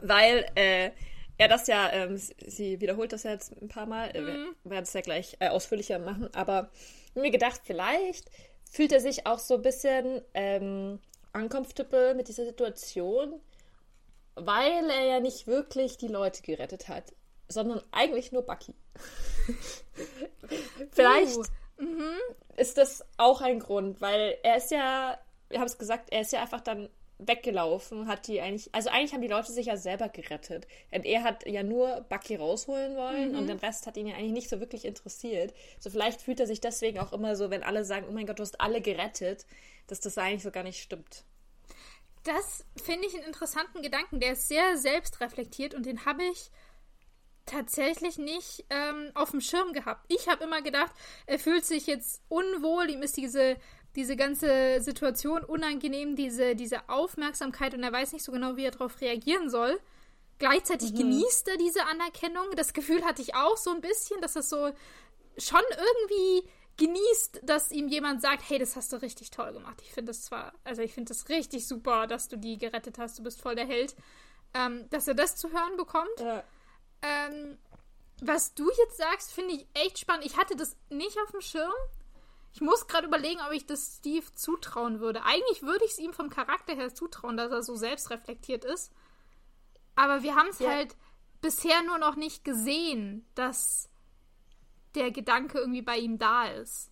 weil äh, er das ja, ähm, sie wiederholt das ja jetzt ein paar Mal, äh, mhm. wir werden es ja gleich äh, ausführlicher machen, aber mir gedacht, vielleicht fühlt er sich auch so ein bisschen ähm, uncomfortable mit dieser Situation, weil er ja nicht wirklich die Leute gerettet hat, sondern eigentlich nur Bucky. <laughs> vielleicht uh, mhm. ist das auch ein Grund, weil er ist ja wir haben es gesagt, er ist ja einfach dann weggelaufen, hat die eigentlich, also eigentlich haben die Leute sich ja selber gerettet. Und er hat ja nur Bucky rausholen wollen mhm. und den Rest hat ihn ja eigentlich nicht so wirklich interessiert. So vielleicht fühlt er sich deswegen auch immer so, wenn alle sagen, oh mein Gott, du hast alle gerettet, dass das eigentlich so gar nicht stimmt. Das finde ich einen interessanten Gedanken, der ist sehr selbstreflektiert und den habe ich tatsächlich nicht ähm, auf dem Schirm gehabt. Ich habe immer gedacht, er fühlt sich jetzt unwohl, ihm ist diese diese ganze Situation unangenehm, diese, diese Aufmerksamkeit und er weiß nicht so genau, wie er darauf reagieren soll. Gleichzeitig mhm. genießt er diese Anerkennung. Das Gefühl hatte ich auch so ein bisschen, dass es so schon irgendwie genießt, dass ihm jemand sagt, hey, das hast du richtig toll gemacht. Ich finde das zwar, also ich finde das richtig super, dass du die gerettet hast, du bist voll der Held. Ähm, dass er das zu hören bekommt. Ja. Ähm, was du jetzt sagst, finde ich echt spannend. Ich hatte das nicht auf dem Schirm. Ich muss gerade überlegen, ob ich das Steve zutrauen würde. Eigentlich würde ich es ihm vom Charakter her zutrauen, dass er so selbstreflektiert ist. Aber wir haben es ja. halt bisher nur noch nicht gesehen, dass der Gedanke irgendwie bei ihm da ist.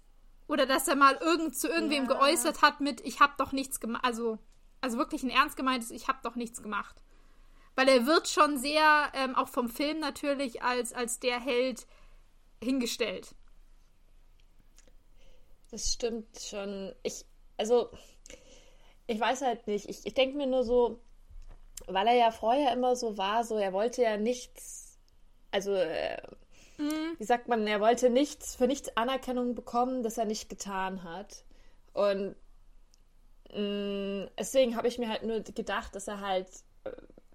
Oder dass er mal irgend zu irgendwem ja. geäußert hat mit, ich habe doch nichts gemacht. Also, also wirklich ein ernst gemeintes, ich habe doch nichts gemacht. Weil er wird schon sehr, ähm, auch vom Film natürlich, als, als der Held hingestellt. Das stimmt schon. Ich, also, ich weiß halt nicht. Ich, ich denke mir nur so, weil er ja vorher immer so war, so, er wollte ja nichts, also, äh, mhm. wie sagt man, er wollte nichts, für nichts Anerkennung bekommen, das er nicht getan hat. Und mh, mm, deswegen habe ich mir halt nur gedacht, dass er halt äh,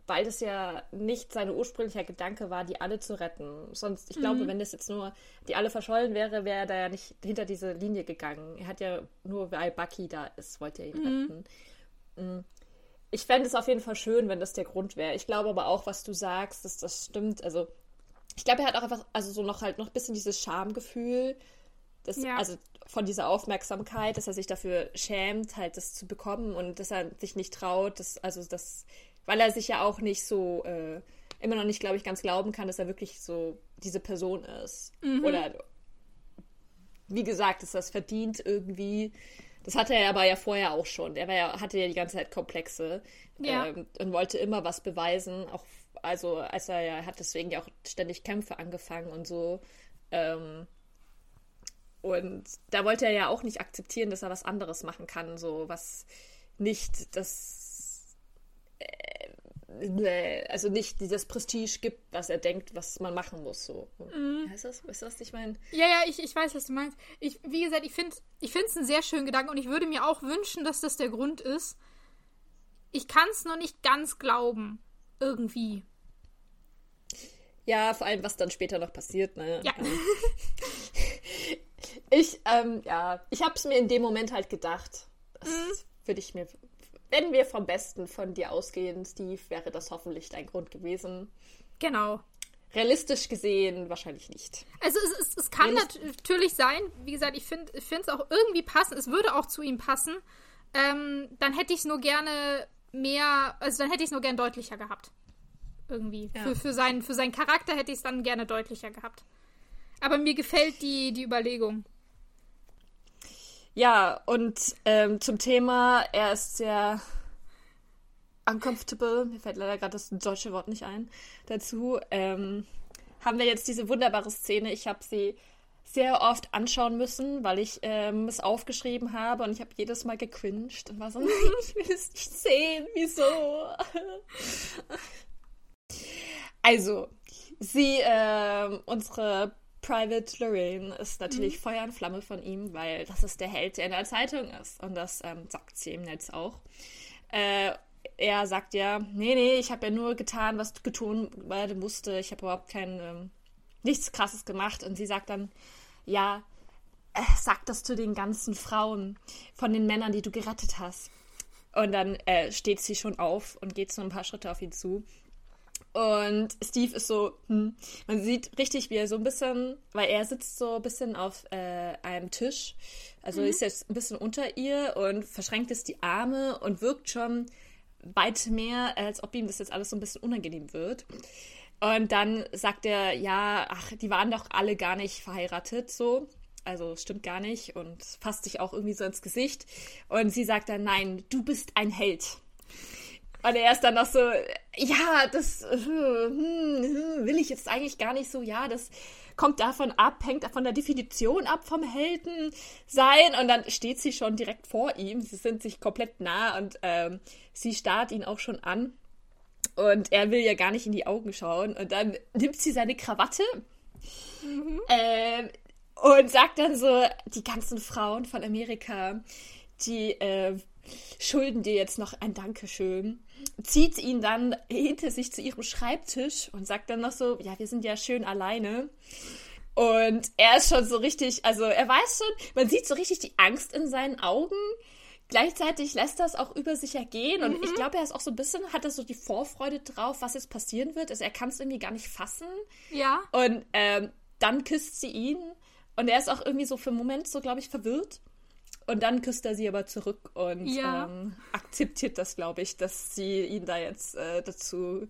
weil das ja nicht sein ursprünglicher Gedanke war, die alle zu retten. Sonst, ich mhm. glaube, wenn das jetzt nur die alle verschollen wäre, wäre er da ja nicht hinter diese Linie gegangen. Er hat ja nur, weil Bucky da ist, wollte er ihn mhm. retten. Mhm. Ich fände es auf jeden Fall schön, wenn das der Grund wäre. Ich glaube aber auch, was du sagst, dass das stimmt. Also, ich glaube, er hat auch einfach, also so noch halt noch ein bisschen dieses Schamgefühl, das, ja. also von dieser Aufmerksamkeit, dass er sich dafür schämt, halt das zu bekommen und dass er sich nicht traut, dass, also das weil er sich ja auch nicht so, äh, immer noch nicht, glaube ich, ganz glauben kann, dass er wirklich so diese Person ist. Mhm. Oder wie gesagt, ist das verdient irgendwie. Das hatte er aber ja vorher auch schon. Er war ja, hatte ja die ganze Zeit Komplexe ja. ähm, und wollte immer was beweisen. Auch also als er ja hat deswegen ja auch ständig Kämpfe angefangen und so. Ähm, und da wollte er ja auch nicht akzeptieren, dass er was anderes machen kann, so was nicht das also nicht dieses Prestige gibt, was er denkt, was man machen muss. So. Mhm. Heißt das? Weißt du, was ich meine? Ja, ja, ich, ich weiß, was du meinst. Ich, wie gesagt, ich finde ich es einen sehr schönen Gedanken und ich würde mir auch wünschen, dass das der Grund ist. Ich kann es noch nicht ganz glauben. Irgendwie. Ja, vor allem, was dann später noch passiert, ne? Ja. <laughs> Ich, ähm, ja, ich habe es mir in dem Moment halt gedacht. Das mhm. würde ich mir, wenn wir vom Besten von dir ausgehen, Steve, wäre das hoffentlich dein Grund gewesen. Genau. Realistisch gesehen wahrscheinlich nicht. Also es, es, es kann natürlich sein, wie gesagt, ich finde es auch irgendwie passen, es würde auch zu ihm passen. Ähm, dann hätte ich es nur gerne mehr, also dann hätte ich es nur gern deutlicher gehabt. Irgendwie. Ja. Für, für, seinen, für seinen Charakter hätte ich es dann gerne deutlicher gehabt. Aber mir gefällt die, die Überlegung. Ja, und ähm, zum Thema, er ist sehr uncomfortable, mir fällt leider gerade das deutsche Wort nicht ein, dazu, ähm, haben wir jetzt diese wunderbare Szene. Ich habe sie sehr oft anschauen müssen, weil ich ähm, es aufgeschrieben habe und ich habe jedes Mal gecringed und war so, <laughs> nein, ich will es nicht sehen, wieso? also, sie, äh, unsere Private Lorraine ist natürlich mhm. Feuer und Flamme von ihm, weil das ist der Held, der in der Zeitung ist. Und das ähm, sagt sie im Netz auch. Äh, er sagt ja, nee, nee, ich habe ja nur getan, was getun werden musste. Ich habe überhaupt kein, ähm, nichts Krasses gemacht. Und sie sagt dann, ja, äh, sag das zu den ganzen Frauen von den Männern, die du gerettet hast. Und dann äh, steht sie schon auf und geht so ein paar Schritte auf ihn zu und Steve ist so, hm, man sieht richtig, wie er so ein bisschen, weil er sitzt so ein bisschen auf äh, einem Tisch, also mhm. ist jetzt ein bisschen unter ihr und verschränkt jetzt die Arme und wirkt schon weit mehr, als ob ihm das jetzt alles so ein bisschen unangenehm wird. Und dann sagt er, ja, ach, die waren doch alle gar nicht verheiratet, so. Also stimmt gar nicht und fasst sich auch irgendwie so ins Gesicht. Und sie sagt dann, nein, du bist ein Held. Und er ist dann noch so, ja, das hm, hm, will ich jetzt eigentlich gar nicht so, ja, das kommt davon ab, hängt von der Definition ab vom Helden sein. Und dann steht sie schon direkt vor ihm. Sie sind sich komplett nah und ähm, sie starrt ihn auch schon an. Und er will ja gar nicht in die Augen schauen. Und dann nimmt sie seine Krawatte mhm. ähm, und sagt dann so, die ganzen Frauen von Amerika, die äh, schulden dir jetzt noch ein Dankeschön zieht ihn dann hinter sich zu ihrem Schreibtisch und sagt dann noch so, ja, wir sind ja schön alleine. Und er ist schon so richtig, also er weiß schon, man sieht so richtig die Angst in seinen Augen. Gleichzeitig lässt das auch über sich ergehen und mhm. ich glaube, er ist auch so ein bisschen, hat er so die Vorfreude drauf, was jetzt passieren wird. Also er kann es irgendwie gar nicht fassen. Ja. Und ähm, dann küsst sie ihn und er ist auch irgendwie so für einen Moment so, glaube ich, verwirrt. Und dann küsst er sie aber zurück und ja. ähm, akzeptiert das, glaube ich, dass sie ihn da jetzt äh, dazu,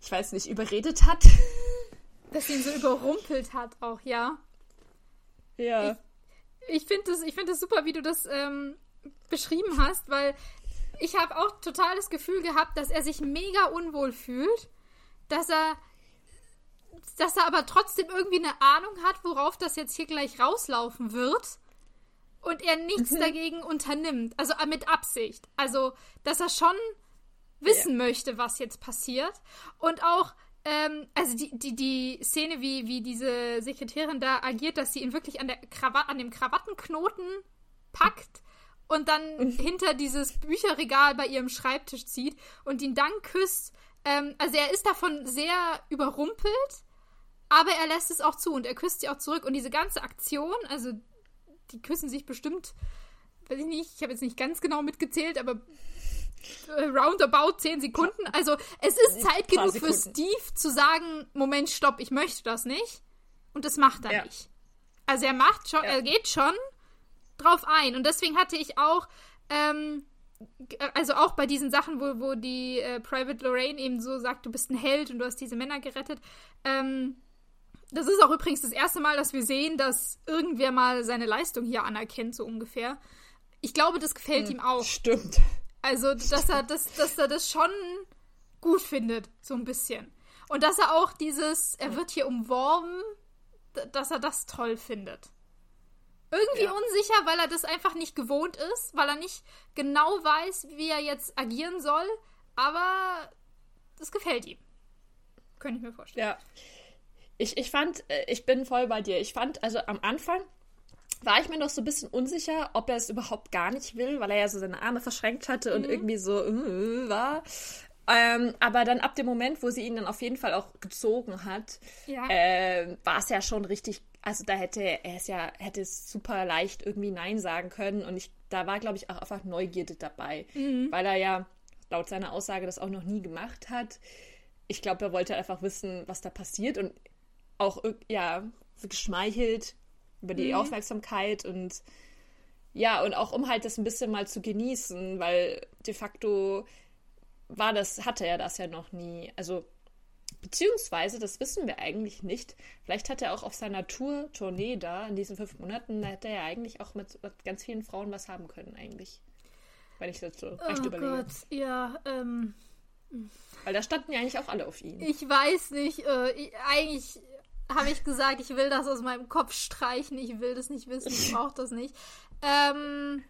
ich weiß nicht, überredet hat. <laughs> Dass sie ihn so überrumpelt hat auch, ja. Ja. Ich, ich finde das, find das super, wie du das ähm, beschrieben hast, weil ich habe auch total das Gefühl gehabt, dass er sich mega unwohl fühlt, dass er dass er aber trotzdem irgendwie eine Ahnung hat, worauf das jetzt hier gleich rauslaufen wird und er nichts mhm. dagegen unternimmt. Also äh, mit Absicht. Also, dass er schon wissen ja. möchte, was jetzt passiert. Und auch, ähm, also die, die, die Szene, wie, wie diese Sekretärin da agiert, dass sie ihn wirklich an, der Krawatte, an dem Krawattenknoten packt und dann mhm. hinter dieses Bücherregal bei ihrem Schreibtisch zieht und ihn dann küsst. Ähm, also er ist davon sehr überrumpelt, aber er lässt es auch zu und er küsst sie auch zurück. Und diese ganze Aktion, also die küssen sich bestimmt, weiß ich nicht, ich habe jetzt nicht ganz genau mitgezählt, aber äh, roundabout 10 Sekunden. Also es ist Zeit genug für Steve zu sagen, Moment, stopp, ich möchte das nicht. Und das macht er ja. nicht. Also er macht schon, ja. er geht schon drauf ein. Und deswegen hatte ich auch ähm, also auch bei diesen Sachen, wo, wo die äh, Private Lorraine eben so sagt, du bist ein Held und du hast diese Männer gerettet. Ähm, das ist auch übrigens das erste Mal, dass wir sehen, dass irgendwer mal seine Leistung hier anerkennt, so ungefähr. Ich glaube, das gefällt hm, ihm auch. Stimmt. Also, <laughs> dass er das, dass er das schon gut findet, so ein bisschen. Und dass er auch dieses, er wird hier umworben, dass er das toll findet. Irgendwie ja. unsicher, weil er das einfach nicht gewohnt ist, weil er nicht genau weiß, wie er jetzt agieren soll, aber das gefällt ihm. Könnte ich mir vorstellen. Ja. Ich, ich fand, äh, ich bin voll bei dir. Ich fand, also am Anfang war ich mir noch so ein bisschen unsicher, ob er es überhaupt gar nicht will, weil er ja so seine Arme verschränkt hatte und mhm. irgendwie so äh, war. Ähm, aber dann ab dem Moment, wo sie ihn dann auf jeden Fall auch gezogen hat, ja. äh, war es ja schon richtig. Also da hätte er es ja hätte es super leicht irgendwie Nein sagen können und ich da war glaube ich auch einfach Neugierde dabei, mhm. weil er ja laut seiner Aussage das auch noch nie gemacht hat. Ich glaube, er wollte einfach wissen, was da passiert und auch ja geschmeichelt über die mhm. Aufmerksamkeit und ja und auch um halt das ein bisschen mal zu genießen, weil de facto war das, hatte er das ja noch nie. Also, beziehungsweise, das wissen wir eigentlich nicht. Vielleicht hat er auch auf seiner Tour-Tournee da, in diesen fünf Monaten, da hätte er eigentlich auch mit, mit ganz vielen Frauen was haben können, eigentlich. Wenn ich das so recht oh überlege. Gott, ja, ähm. Weil da standen ja eigentlich auch alle auf ihn. Ich weiß nicht, äh, ich, eigentlich habe ich gesagt, ich will das aus meinem Kopf streichen, ich will das nicht wissen, ich brauche das nicht. Ähm.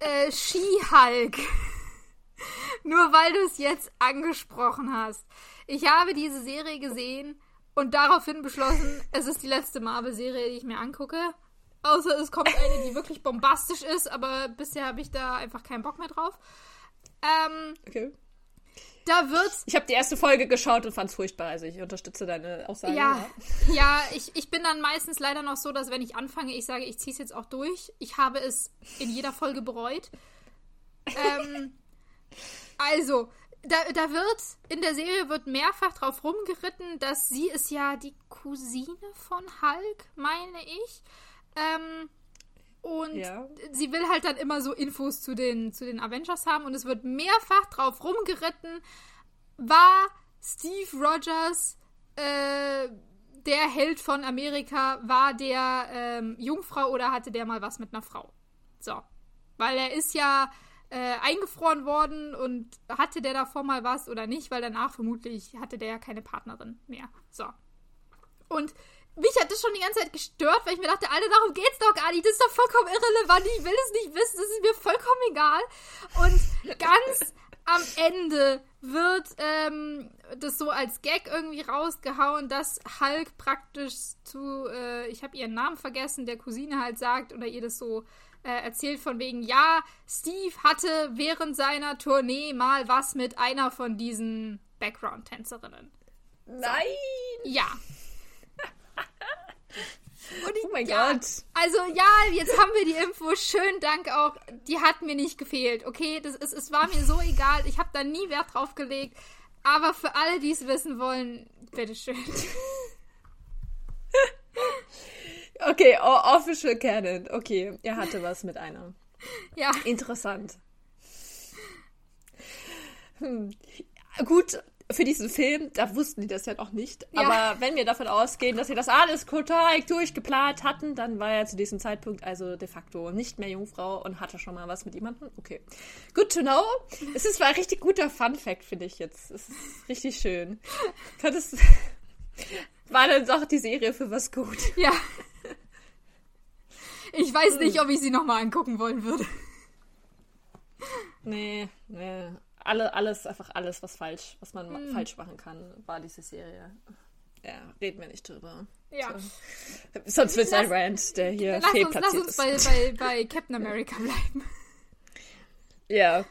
äh, Ski-Hulk. <laughs> Nur weil du es jetzt angesprochen hast. Ich habe diese Serie gesehen und daraufhin beschlossen, es ist die letzte Marvel-Serie, die ich mir angucke. Außer es kommt eine, die wirklich bombastisch ist, aber bisher habe ich da einfach keinen Bock mehr drauf. Ähm, okay. Da wird's. Ich habe die erste Folge geschaut und fand es furchtbar. Also ich unterstütze deine Aussage. Ja, ja ich, ich bin dann meistens leider noch so, dass wenn ich anfange, ich sage, ich ziehe es jetzt auch durch. Ich habe es in jeder Folge bereut. Ähm, also, da, da wird, in der Serie wird mehrfach drauf rumgeritten, dass sie ist ja die Cousine von Hulk, meine ich. Ähm, und ja. sie will halt dann immer so Infos zu den, zu den Avengers haben und es wird mehrfach drauf rumgeritten, war Steve Rogers äh, der Held von Amerika, war der ähm, Jungfrau oder hatte der mal was mit einer Frau? So. Weil er ist ja äh, eingefroren worden und hatte der davor mal was oder nicht, weil danach vermutlich hatte der ja keine Partnerin mehr. So. Und mich hat das schon die ganze Zeit gestört, weil ich mir dachte, Alter, darum geht's doch gar nicht. Das ist doch vollkommen irrelevant. Ich will es nicht wissen. Das ist mir vollkommen egal. Und ganz am Ende wird ähm, das so als Gag irgendwie rausgehauen, dass Hulk praktisch zu, äh, ich habe ihren Namen vergessen, der Cousine halt sagt oder ihr das so äh, erzählt von wegen, ja, Steve hatte während seiner Tournee mal was mit einer von diesen Background-Tänzerinnen. Nein! Ja. Und ich, oh mein ja, Gott. Also ja, jetzt haben wir die Info. Schönen Dank auch. Die hat mir nicht gefehlt. Okay, das ist, es war mir so egal. Ich habe da nie Wert drauf gelegt. Aber für alle, die es wissen wollen, bitteschön. <laughs> Okay, Official Canon. Okay, er hatte was mit einer. <laughs> Ja. Interessant. Hm. Gut, für diesen Film, da wussten die das ja noch nicht. Ja. Aber wenn wir davon ausgehen, dass sie das alles total durchgeplant hatten, dann war er zu diesem Zeitpunkt also de facto nicht mehr Jungfrau und hatte schon mal was mit jemandem. Okay. Good to know. Es ist mal ein richtig guter Fun-Fact, finde ich jetzt. Es ist richtig schön. Könntest. <laughs> War dann doch die Serie für was gut. Ja. Ich weiß nicht, ob ich sie nochmal angucken wollen würde. Nee, nee. Alle, alles, einfach alles, was falsch, was man mm. falsch machen kann, war diese Serie. Ja, reden wir nicht drüber. Ja. So. Sonst wird es ein Rant, der hier lass fehlplatziert uns, lass uns bei, bei, bei <laughs> Captain America bleiben. Ja.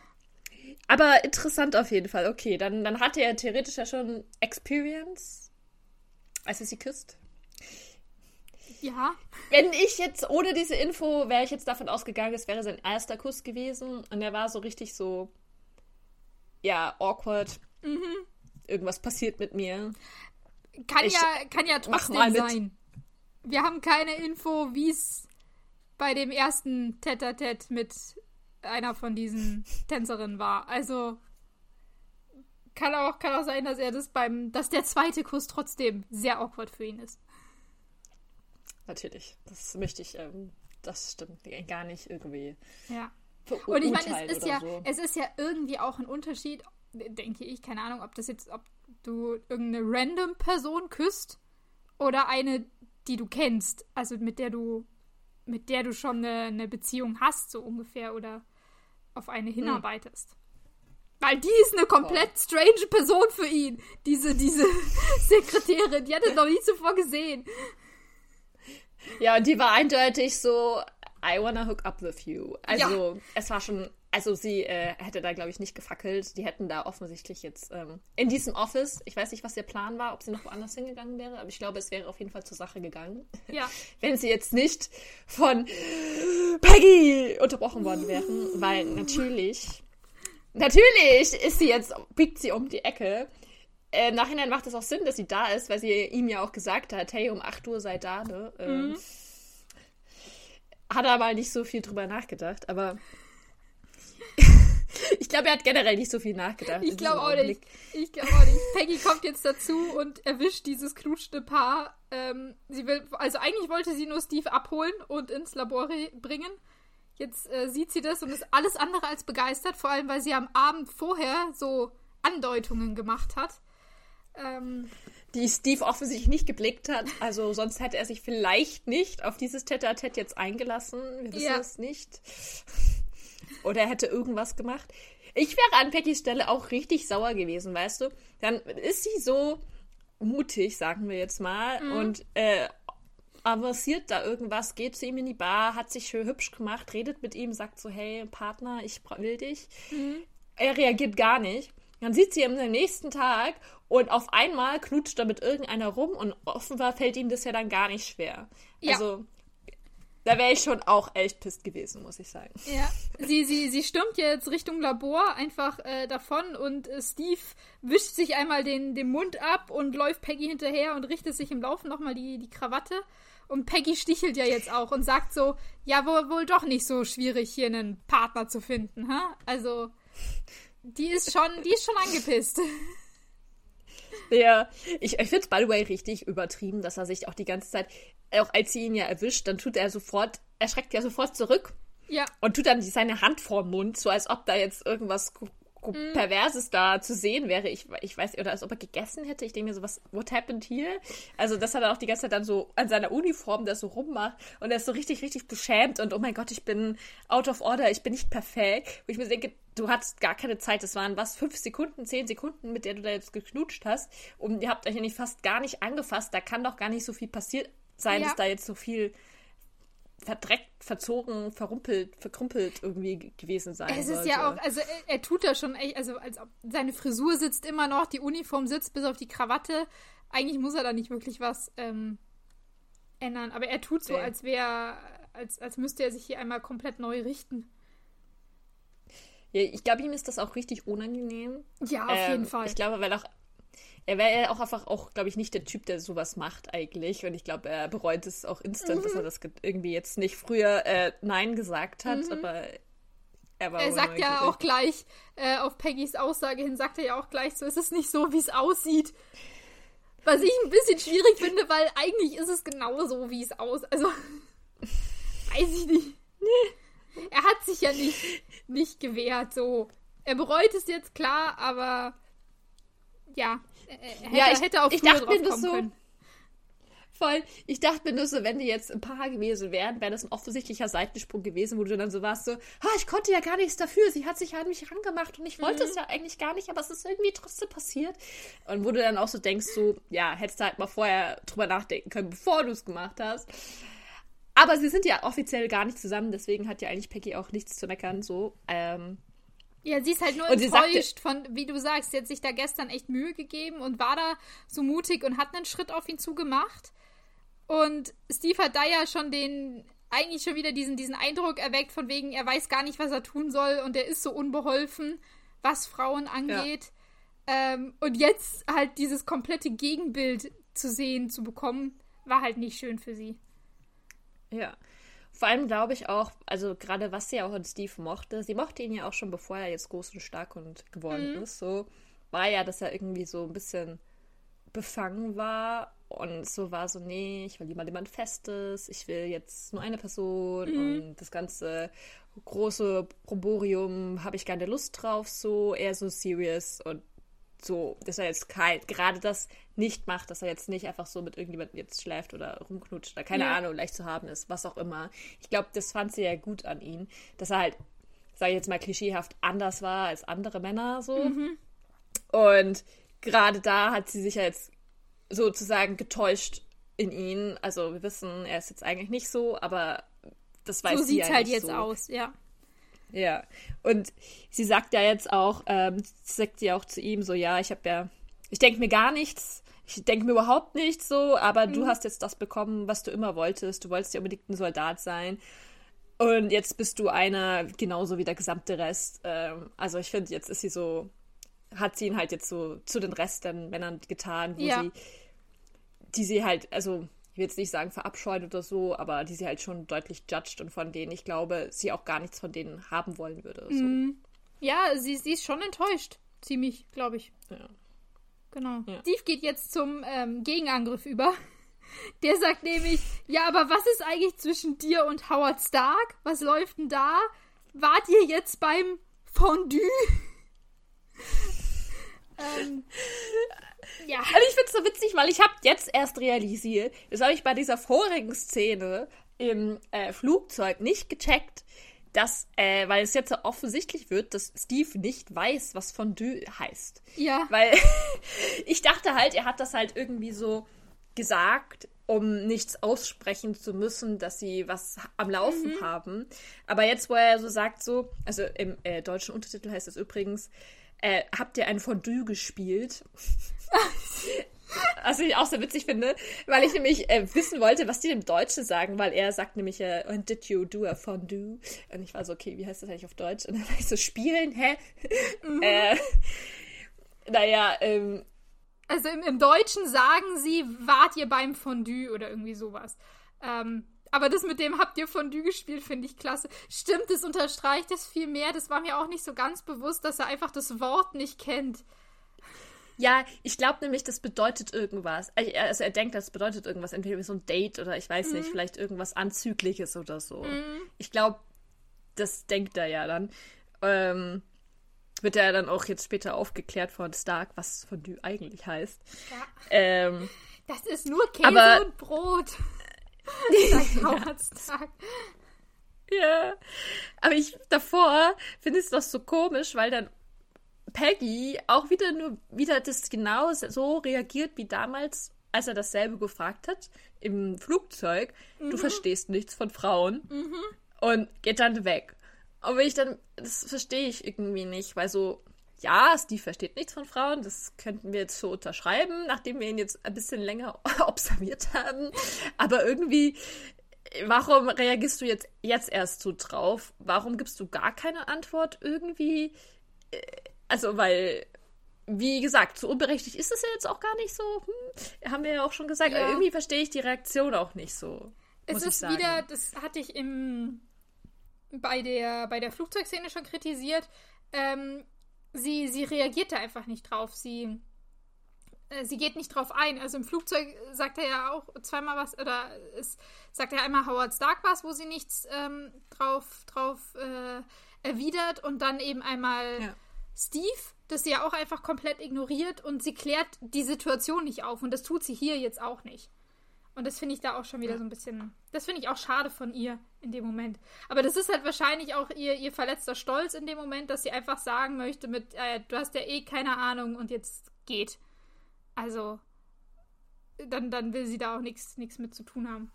Aber interessant auf jeden Fall. Okay, dann, dann hatte er theoretisch ja schon Experience, als er sie küsst. Ja. Wenn ich jetzt, ohne diese Info, wäre ich jetzt davon ausgegangen, es wäre sein erster Kuss gewesen. Und er war so richtig so, ja, awkward. Mhm. Irgendwas passiert mit mir. Kann ich ja, kann ja trotzdem sein. Wir haben keine Info, wie es bei dem ersten Tete-a-Tete mit einer von diesen Tänzerinnen war. Also kann auch, kann auch sein, dass er das beim, dass der zweite Kuss trotzdem sehr awkward für ihn ist. Natürlich. Das möchte ich, ähm, das stimmt gar nicht irgendwie. Ja. Und ich meine, es ist ja, so. es ist ja irgendwie auch ein Unterschied, denke ich, keine Ahnung, ob das jetzt, ob du irgendeine random Person küsst oder eine, die du kennst, also mit der du, mit der du schon eine, eine Beziehung hast, so ungefähr, oder auf eine hm. hinarbeitest. Hm. Weil die ist eine komplett strange Person für ihn. Diese, diese <laughs> Sekretärin, die hat er noch nie zuvor gesehen. Ja, und die war eindeutig so, I wanna hook up with you. Also, ja. es war schon, also sie äh, hätte da, glaube ich, nicht gefackelt. Die hätten da offensichtlich jetzt ähm, in diesem Office, ich weiß nicht, was ihr Plan war, ob sie noch woanders hingegangen wäre, aber ich glaube, es wäre auf jeden Fall zur Sache gegangen. Ja. <laughs> Wenn sie jetzt nicht von Peggy unterbrochen worden wären, weil natürlich, natürlich ist sie jetzt, biegt sie um die Ecke. Äh, Im Nachhinein macht es auch Sinn, dass sie da ist, weil sie ihm ja auch gesagt hat, hey, um 8 Uhr sei da, ne? Ähm, mhm hat er mal nicht so viel drüber nachgedacht, aber <laughs> ich glaube, er hat generell nicht so viel nachgedacht. Ich glaube auch nicht. Ich glaube auch nicht. Peggy kommt jetzt dazu und erwischt dieses knutschende Paar. Ähm, sie will, also eigentlich wollte sie nur Steve abholen und ins Labor bringen. Jetzt äh, sieht sie das und ist alles andere als begeistert, vor allem weil sie am Abend vorher so Andeutungen gemacht hat. Ähm, die Steve offensichtlich nicht geblickt hat. Also sonst hätte er sich vielleicht nicht auf dieses tete a jetzt eingelassen. Wir wissen ja. es nicht. Oder er hätte irgendwas gemacht. Ich wäre an Peckys Stelle auch richtig sauer gewesen, weißt du? Dann ist sie so mutig, sagen wir jetzt mal, mhm. und äh, avanciert da irgendwas, geht zu ihm in die Bar, hat sich schön hübsch gemacht, redet mit ihm, sagt so, hey, Partner, ich will dich. Mhm. Er reagiert gar nicht. Dann sieht sie ihn am nächsten Tag und auf einmal knutscht er mit irgendeiner rum und offenbar fällt ihm das ja dann gar nicht schwer. Ja. Also, da wäre ich schon auch echt pisst gewesen, muss ich sagen. Ja, sie, sie, sie stürmt jetzt Richtung Labor einfach äh, davon und äh, Steve wischt sich einmal den, den Mund ab und läuft Peggy hinterher und richtet sich im Laufen nochmal die, die Krawatte. Und Peggy stichelt ja jetzt auch und sagt so, ja, wohl, wohl doch nicht so schwierig, hier einen Partner zu finden, ha? Also, die ist schon, die ist schon angepisst. <laughs> Ja, ich, ich finde es, by the way, richtig übertrieben, dass er sich auch die ganze Zeit, auch als sie ihn ja erwischt, dann tut er sofort, er schreckt ja sofort zurück. Ja. Und tut dann seine Hand vorm Mund, so als ob da jetzt irgendwas mm. Perverses da zu sehen wäre. Ich, ich weiß, oder als ob er gegessen hätte. Ich denke mir so, was, what happened here? Also, dass er dann auch die ganze Zeit dann so an seiner Uniform das so rummacht und er ist so richtig, richtig beschämt und oh mein Gott, ich bin out of order, ich bin nicht perfekt. Wo ich mir denke, du hattest gar keine Zeit. Das waren was, fünf Sekunden, zehn Sekunden, mit der du da jetzt geknutscht hast. Und ihr habt euch ja nicht fast gar nicht angefasst. Da kann doch gar nicht so viel passiert sein, ja. dass da jetzt so viel verdreckt, verzogen, verrumpelt, verkrumpelt irgendwie gewesen sein Es ist sollte. ja auch, also er, er, tut da schon echt, also als ob seine Frisur sitzt immer noch, die Uniform sitzt bis auf die Krawatte. Eigentlich muss er da nicht wirklich was ähm, ändern, aber er tut so, okay. als wäre, als, als müsste er sich hier einmal komplett neu richten. Ja, ich glaube, ihm ist das auch richtig unangenehm. Ja, auf ähm, jeden Fall. Ich glaube, weil auch er wäre ja auch einfach auch, glaube ich, nicht der Typ, der sowas macht eigentlich. Und ich glaube, er bereut es auch instant, mhm. dass er das irgendwie jetzt nicht früher äh, Nein gesagt hat, mhm. aber er war Er sagt ja auch gleich, äh, auf Peggys Aussage hin, sagt er ja auch gleich so, es ist nicht so, wie es aussieht. Was ich ein bisschen schwierig finde, weil eigentlich ist es genau so, wie es aussieht. Also, <laughs> weiß ich nicht. Er hat sich ja nicht, nicht gewehrt, so. Er bereut es jetzt klar, aber ja, hätte, ja, ich, hätte auch ich dachte mir das so. Können. Voll. Ich dachte mir nur so, wenn die jetzt ein Paar gewesen wären, wäre das ein offensichtlicher Seitensprung gewesen, wo du dann so warst, so, ah, ich konnte ja gar nichts dafür, sie hat sich an mich rangemacht und ich wollte mhm. es ja eigentlich gar nicht, aber es ist irgendwie trotzdem passiert. Und wo du dann auch so denkst, so, ja, hättest du halt mal vorher drüber nachdenken können, bevor du es gemacht hast. Aber sie sind ja offiziell gar nicht zusammen, deswegen hat ja eigentlich Peggy auch nichts zu meckern, so. Ähm, ja, sie ist halt nur und enttäuscht von, wie du sagst, sie hat sich da gestern echt Mühe gegeben und war da so mutig und hat einen Schritt auf ihn zugemacht. Und Steve hat da ja schon den, eigentlich schon wieder diesen, diesen Eindruck erweckt, von wegen, er weiß gar nicht, was er tun soll und er ist so unbeholfen, was Frauen angeht. Ja. Ähm, und jetzt halt dieses komplette Gegenbild zu sehen, zu bekommen, war halt nicht schön für sie. Ja. Vor allem glaube ich auch, also gerade was sie auch in Steve mochte, sie mochte ihn ja auch schon, bevor er jetzt groß und stark und geworden mhm. ist. So war ja, dass er irgendwie so ein bisschen befangen war und so war so, nee, ich will lieber jemand Festes, ich will jetzt nur eine Person mhm. und das ganze große Proborium habe ich keine Lust drauf, so eher so serious und so, dass er jetzt kein, gerade das nicht macht, dass er jetzt nicht einfach so mit irgendjemandem jetzt schläft oder rumknutscht oder keine ja. Ahnung, leicht zu haben ist, was auch immer. Ich glaube, das fand sie ja gut an ihm, dass er halt, sage ich jetzt mal klischeehaft, anders war als andere Männer so. Mhm. Und gerade da hat sie sich ja jetzt sozusagen getäuscht in ihn. Also wir wissen, er ist jetzt eigentlich nicht so, aber das weiß so sie ja halt jetzt so. aus, ja. Ja, und sie sagt ja jetzt auch, ähm, sagt sie auch zu ihm so, ja, ich habe ja, ich denke mir gar nichts, ich denke mir überhaupt nichts so, aber mhm. du hast jetzt das bekommen, was du immer wolltest. Du wolltest ja unbedingt ein Soldat sein. Und jetzt bist du einer, genauso wie der gesamte Rest. Ähm, also ich finde, jetzt ist sie so, hat sie ihn halt jetzt so zu den Rest den Männern getan, wo ja. sie, die sie halt, also ich will jetzt nicht sagen verabscheut oder so, aber die sie halt schon deutlich judged und von denen ich glaube, sie auch gar nichts von denen haben wollen würde. So. Mhm. Ja, sie, sie ist schon enttäuscht. Ziemlich, glaube ich. Ja. Genau. Ja. Steve geht jetzt zum ähm, Gegenangriff über. <laughs> Der sagt nämlich, ja, aber was ist eigentlich zwischen dir und Howard Stark? Was läuft denn da? Wart ihr jetzt beim Fondue? <laughs> ähm, ja. Und ich finde es so witzig, weil ich habe jetzt erst realisiert, das habe ich bei dieser vorigen Szene im äh, Flugzeug nicht gecheckt, dass, äh, weil es jetzt so offensichtlich wird, dass Steve nicht weiß, was Fondue heißt. Ja. Weil <laughs> ich dachte halt, er hat das halt irgendwie so gesagt, um nichts aussprechen zu müssen, dass sie was am Laufen mhm. haben. Aber jetzt, wo er so sagt, so, also im äh, deutschen Untertitel heißt es übrigens, äh, habt ihr ein Fondue gespielt? <laughs> <laughs> Was ich auch sehr witzig finde, weil ich nämlich äh, wissen wollte, was die im Deutschen sagen, weil er sagt nämlich, äh, did you do a fondue? Und ich war so, okay, wie heißt das eigentlich auf Deutsch? Und dann war ich so, spielen, hä? Mhm. Äh, naja, ähm. Also im, im, Deutschen sagen sie, wart ihr beim Fondue oder irgendwie sowas. Ähm, aber das mit dem habt ihr Fondue gespielt, finde ich klasse. Stimmt, das unterstreicht es viel mehr. Das war mir auch nicht so ganz bewusst, dass er einfach das Wort nicht kennt. Ja, ich glaube nämlich, das bedeutet irgendwas. Also er denkt, das bedeutet irgendwas. Entweder so ein Date oder ich weiß mhm. nicht, vielleicht irgendwas Anzügliches oder so. Mhm. Ich glaube, das denkt er ja dann. Ähm, wird er dann auch jetzt später aufgeklärt von Stark, was Fondue eigentlich heißt. Ja. Ähm, das ist nur Käse aber, und Brot. <laughs> Sagt Howard Stark. Ja, aber ich davor finde es das so komisch, weil dann Peggy auch wieder nur wieder das genau so reagiert wie damals, als er dasselbe gefragt hat im Flugzeug. Mhm. Du verstehst nichts von Frauen mhm. und geht dann weg. Aber ich dann, das verstehe ich irgendwie nicht, weil so, ja, Steve versteht nichts von Frauen, das könnten wir jetzt so unterschreiben, nachdem wir ihn jetzt ein bisschen länger <laughs> observiert haben. Aber irgendwie, warum reagierst du jetzt, jetzt erst so drauf? Warum gibst du gar keine Antwort? Irgendwie äh, also, weil, wie gesagt, so unberechtigt ist es ja jetzt auch gar nicht so. Hm, haben wir ja auch schon gesagt. Ja. irgendwie verstehe ich die Reaktion auch nicht so. Es ist wieder, das hatte ich im, bei, der, bei der Flugzeugszene schon kritisiert. Ähm, sie, sie reagiert da einfach nicht drauf. Sie, äh, sie geht nicht drauf ein. Also im Flugzeug sagt er ja auch zweimal was, oder es sagt er einmal Howard Stark was, wo sie nichts ähm, drauf, drauf äh, erwidert und dann eben einmal. Ja Steve das sie ja auch einfach komplett ignoriert und sie klärt die Situation nicht auf. Und das tut sie hier jetzt auch nicht. Und das finde ich da auch schon wieder so ein bisschen. Das finde ich auch schade von ihr in dem Moment. Aber das ist halt wahrscheinlich auch ihr, ihr verletzter Stolz in dem Moment, dass sie einfach sagen möchte mit, äh, du hast ja eh keine Ahnung und jetzt geht. Also, dann, dann will sie da auch nichts mit zu tun haben.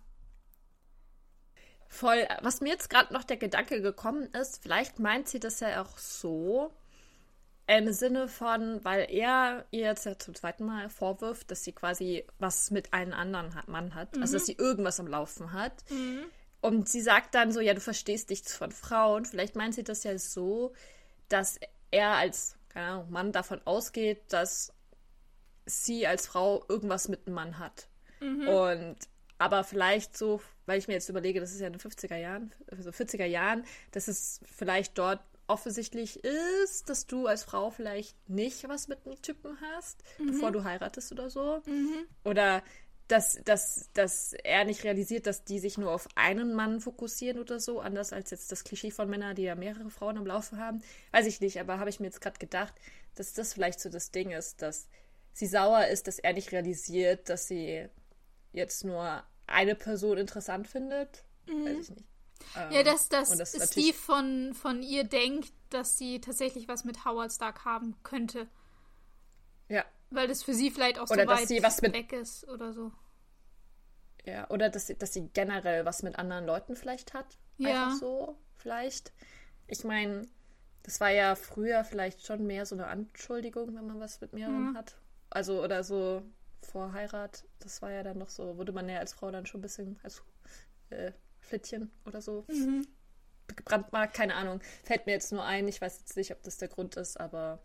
Voll. Was mir jetzt gerade noch der Gedanke gekommen ist, vielleicht meint sie das ja auch so, im Sinne von, weil er ihr jetzt ja zum zweiten Mal vorwirft, dass sie quasi was mit einem anderen Mann hat, mhm. also dass sie irgendwas am Laufen hat. Mhm. Und sie sagt dann so, ja, du verstehst nichts von Frauen. Vielleicht meint sie das ja so, dass er als Ahnung, Mann davon ausgeht, dass sie als Frau irgendwas mit einem Mann hat. Mhm. Und aber vielleicht so, weil ich mir jetzt überlege, das ist ja in den 50er Jahren, also 40er Jahren, dass es vielleicht dort offensichtlich ist, dass du als Frau vielleicht nicht was mit einem Typen hast, mhm. bevor du heiratest oder so. Mhm. Oder dass, dass, dass er nicht realisiert, dass die sich nur auf einen Mann fokussieren oder so, anders als jetzt das Klischee von Männern, die ja mehrere Frauen am Laufe haben. Weiß ich nicht, aber habe ich mir jetzt gerade gedacht, dass das vielleicht so das Ding ist, dass sie sauer ist, dass er nicht realisiert, dass sie jetzt nur eine Person interessant findet. Mhm. Weiß ich nicht. Ähm, ja, dass, dass das Steve von, von ihr denkt, dass sie tatsächlich was mit Howard Stark haben könnte. Ja. Weil das für sie vielleicht auch oder so weit sie was mit, weg ist oder so. Ja, oder dass sie, dass sie generell was mit anderen Leuten vielleicht hat. Ja. Einfach so, vielleicht. Ich meine, das war ja früher vielleicht schon mehr so eine Anschuldigung, wenn man was mit mehreren mhm. hat. Also, oder so vor Heirat. Das war ja dann noch so, wurde man ja als Frau dann schon ein bisschen als äh, Flittchen oder so mhm. gebrandmarkt. Keine Ahnung. Fällt mir jetzt nur ein. Ich weiß jetzt nicht, ob das der Grund ist, aber.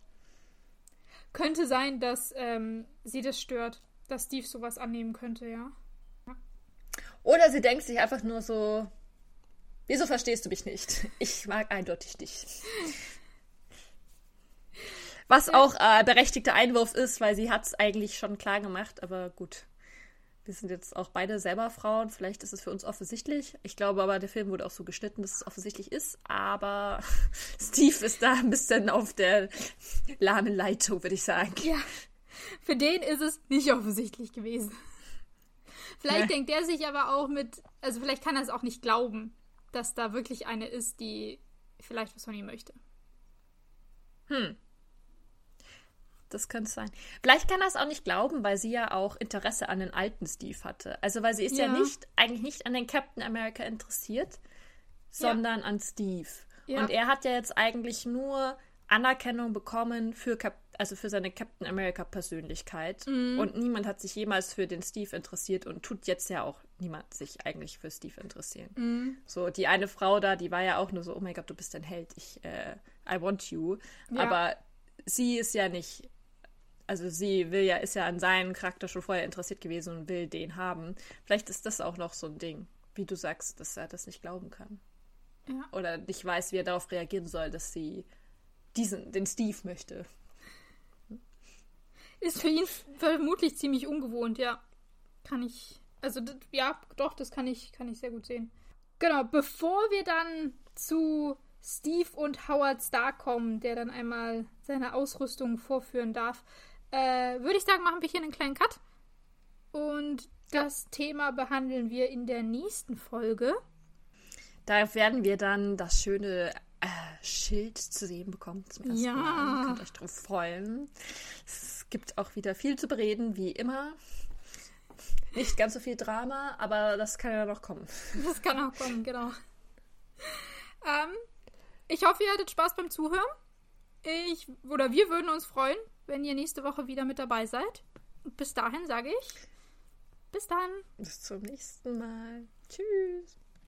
Könnte sein, dass ähm, sie das stört, dass Steve sowas annehmen könnte, ja. Oder sie denkt sich einfach nur so, wieso verstehst du mich nicht? Ich mag eindeutig dich. Was auch äh, berechtigter Einwurf ist, weil sie hat es eigentlich schon klar gemacht, aber gut. Wir sind jetzt auch beide selber Frauen. Vielleicht ist es für uns offensichtlich. Ich glaube aber, der Film wurde auch so geschnitten, dass es offensichtlich ist. Aber <laughs> Steve ist da ein bisschen auf der lahmen Leitung, würde ich sagen. Ja. Für den ist es nicht offensichtlich gewesen. Vielleicht ja. denkt er sich aber auch mit, also vielleicht kann er es auch nicht glauben, dass da wirklich eine ist, die vielleicht was von ihm möchte. Hm. Das könnte sein. Vielleicht kann er es auch nicht glauben, weil sie ja auch Interesse an den alten Steve hatte. Also weil sie ist ja, ja nicht, eigentlich nicht an den Captain America interessiert, sondern ja. an Steve. Ja. Und er hat ja jetzt eigentlich nur Anerkennung bekommen für Cap also für seine Captain America Persönlichkeit. Mhm. Und niemand hat sich jemals für den Steve interessiert und tut jetzt ja auch niemand sich eigentlich für Steve interessieren. Mhm. So, die eine Frau da, die war ja auch nur so, oh mein Gott, du bist ein Held, ich, äh, I want you. Aber sie ist ja nicht, also sie will ja, ist ja an seinen Charakter schon vorher interessiert gewesen und will den haben. Vielleicht ist das auch noch so ein Ding, wie du sagst, dass er das nicht glauben kann. Ja. Oder nicht weiß, wie er darauf reagieren soll, dass sie diesen, den Steve möchte. Ist für ihn vermutlich ziemlich ungewohnt, ja. Kann ich. Also, ja, doch, das kann ich, kann ich sehr gut sehen. Genau, bevor wir dann zu Steve und Howard Stark kommen, der dann einmal seine Ausrüstung vorführen darf, äh, würde ich sagen, machen wir hier einen kleinen Cut. Und das Thema behandeln wir in der nächsten Folge. Da werden wir dann das schöne äh, Schild zu sehen bekommen zum ersten ja. Mal. Ihr könnt euch drauf freuen. Es gibt auch wieder viel zu bereden, wie immer. Nicht ganz so viel Drama, aber das kann ja noch kommen. <laughs> Das kann auch kommen, genau. Ähm, ich hoffe, ihr hattet Spaß beim Zuhören. Ich oder wir würden uns freuen, wenn ihr nächste Woche wieder mit dabei seid. bis dahin sage ich, bis dann. Bis zum nächsten Mal. Tschüss.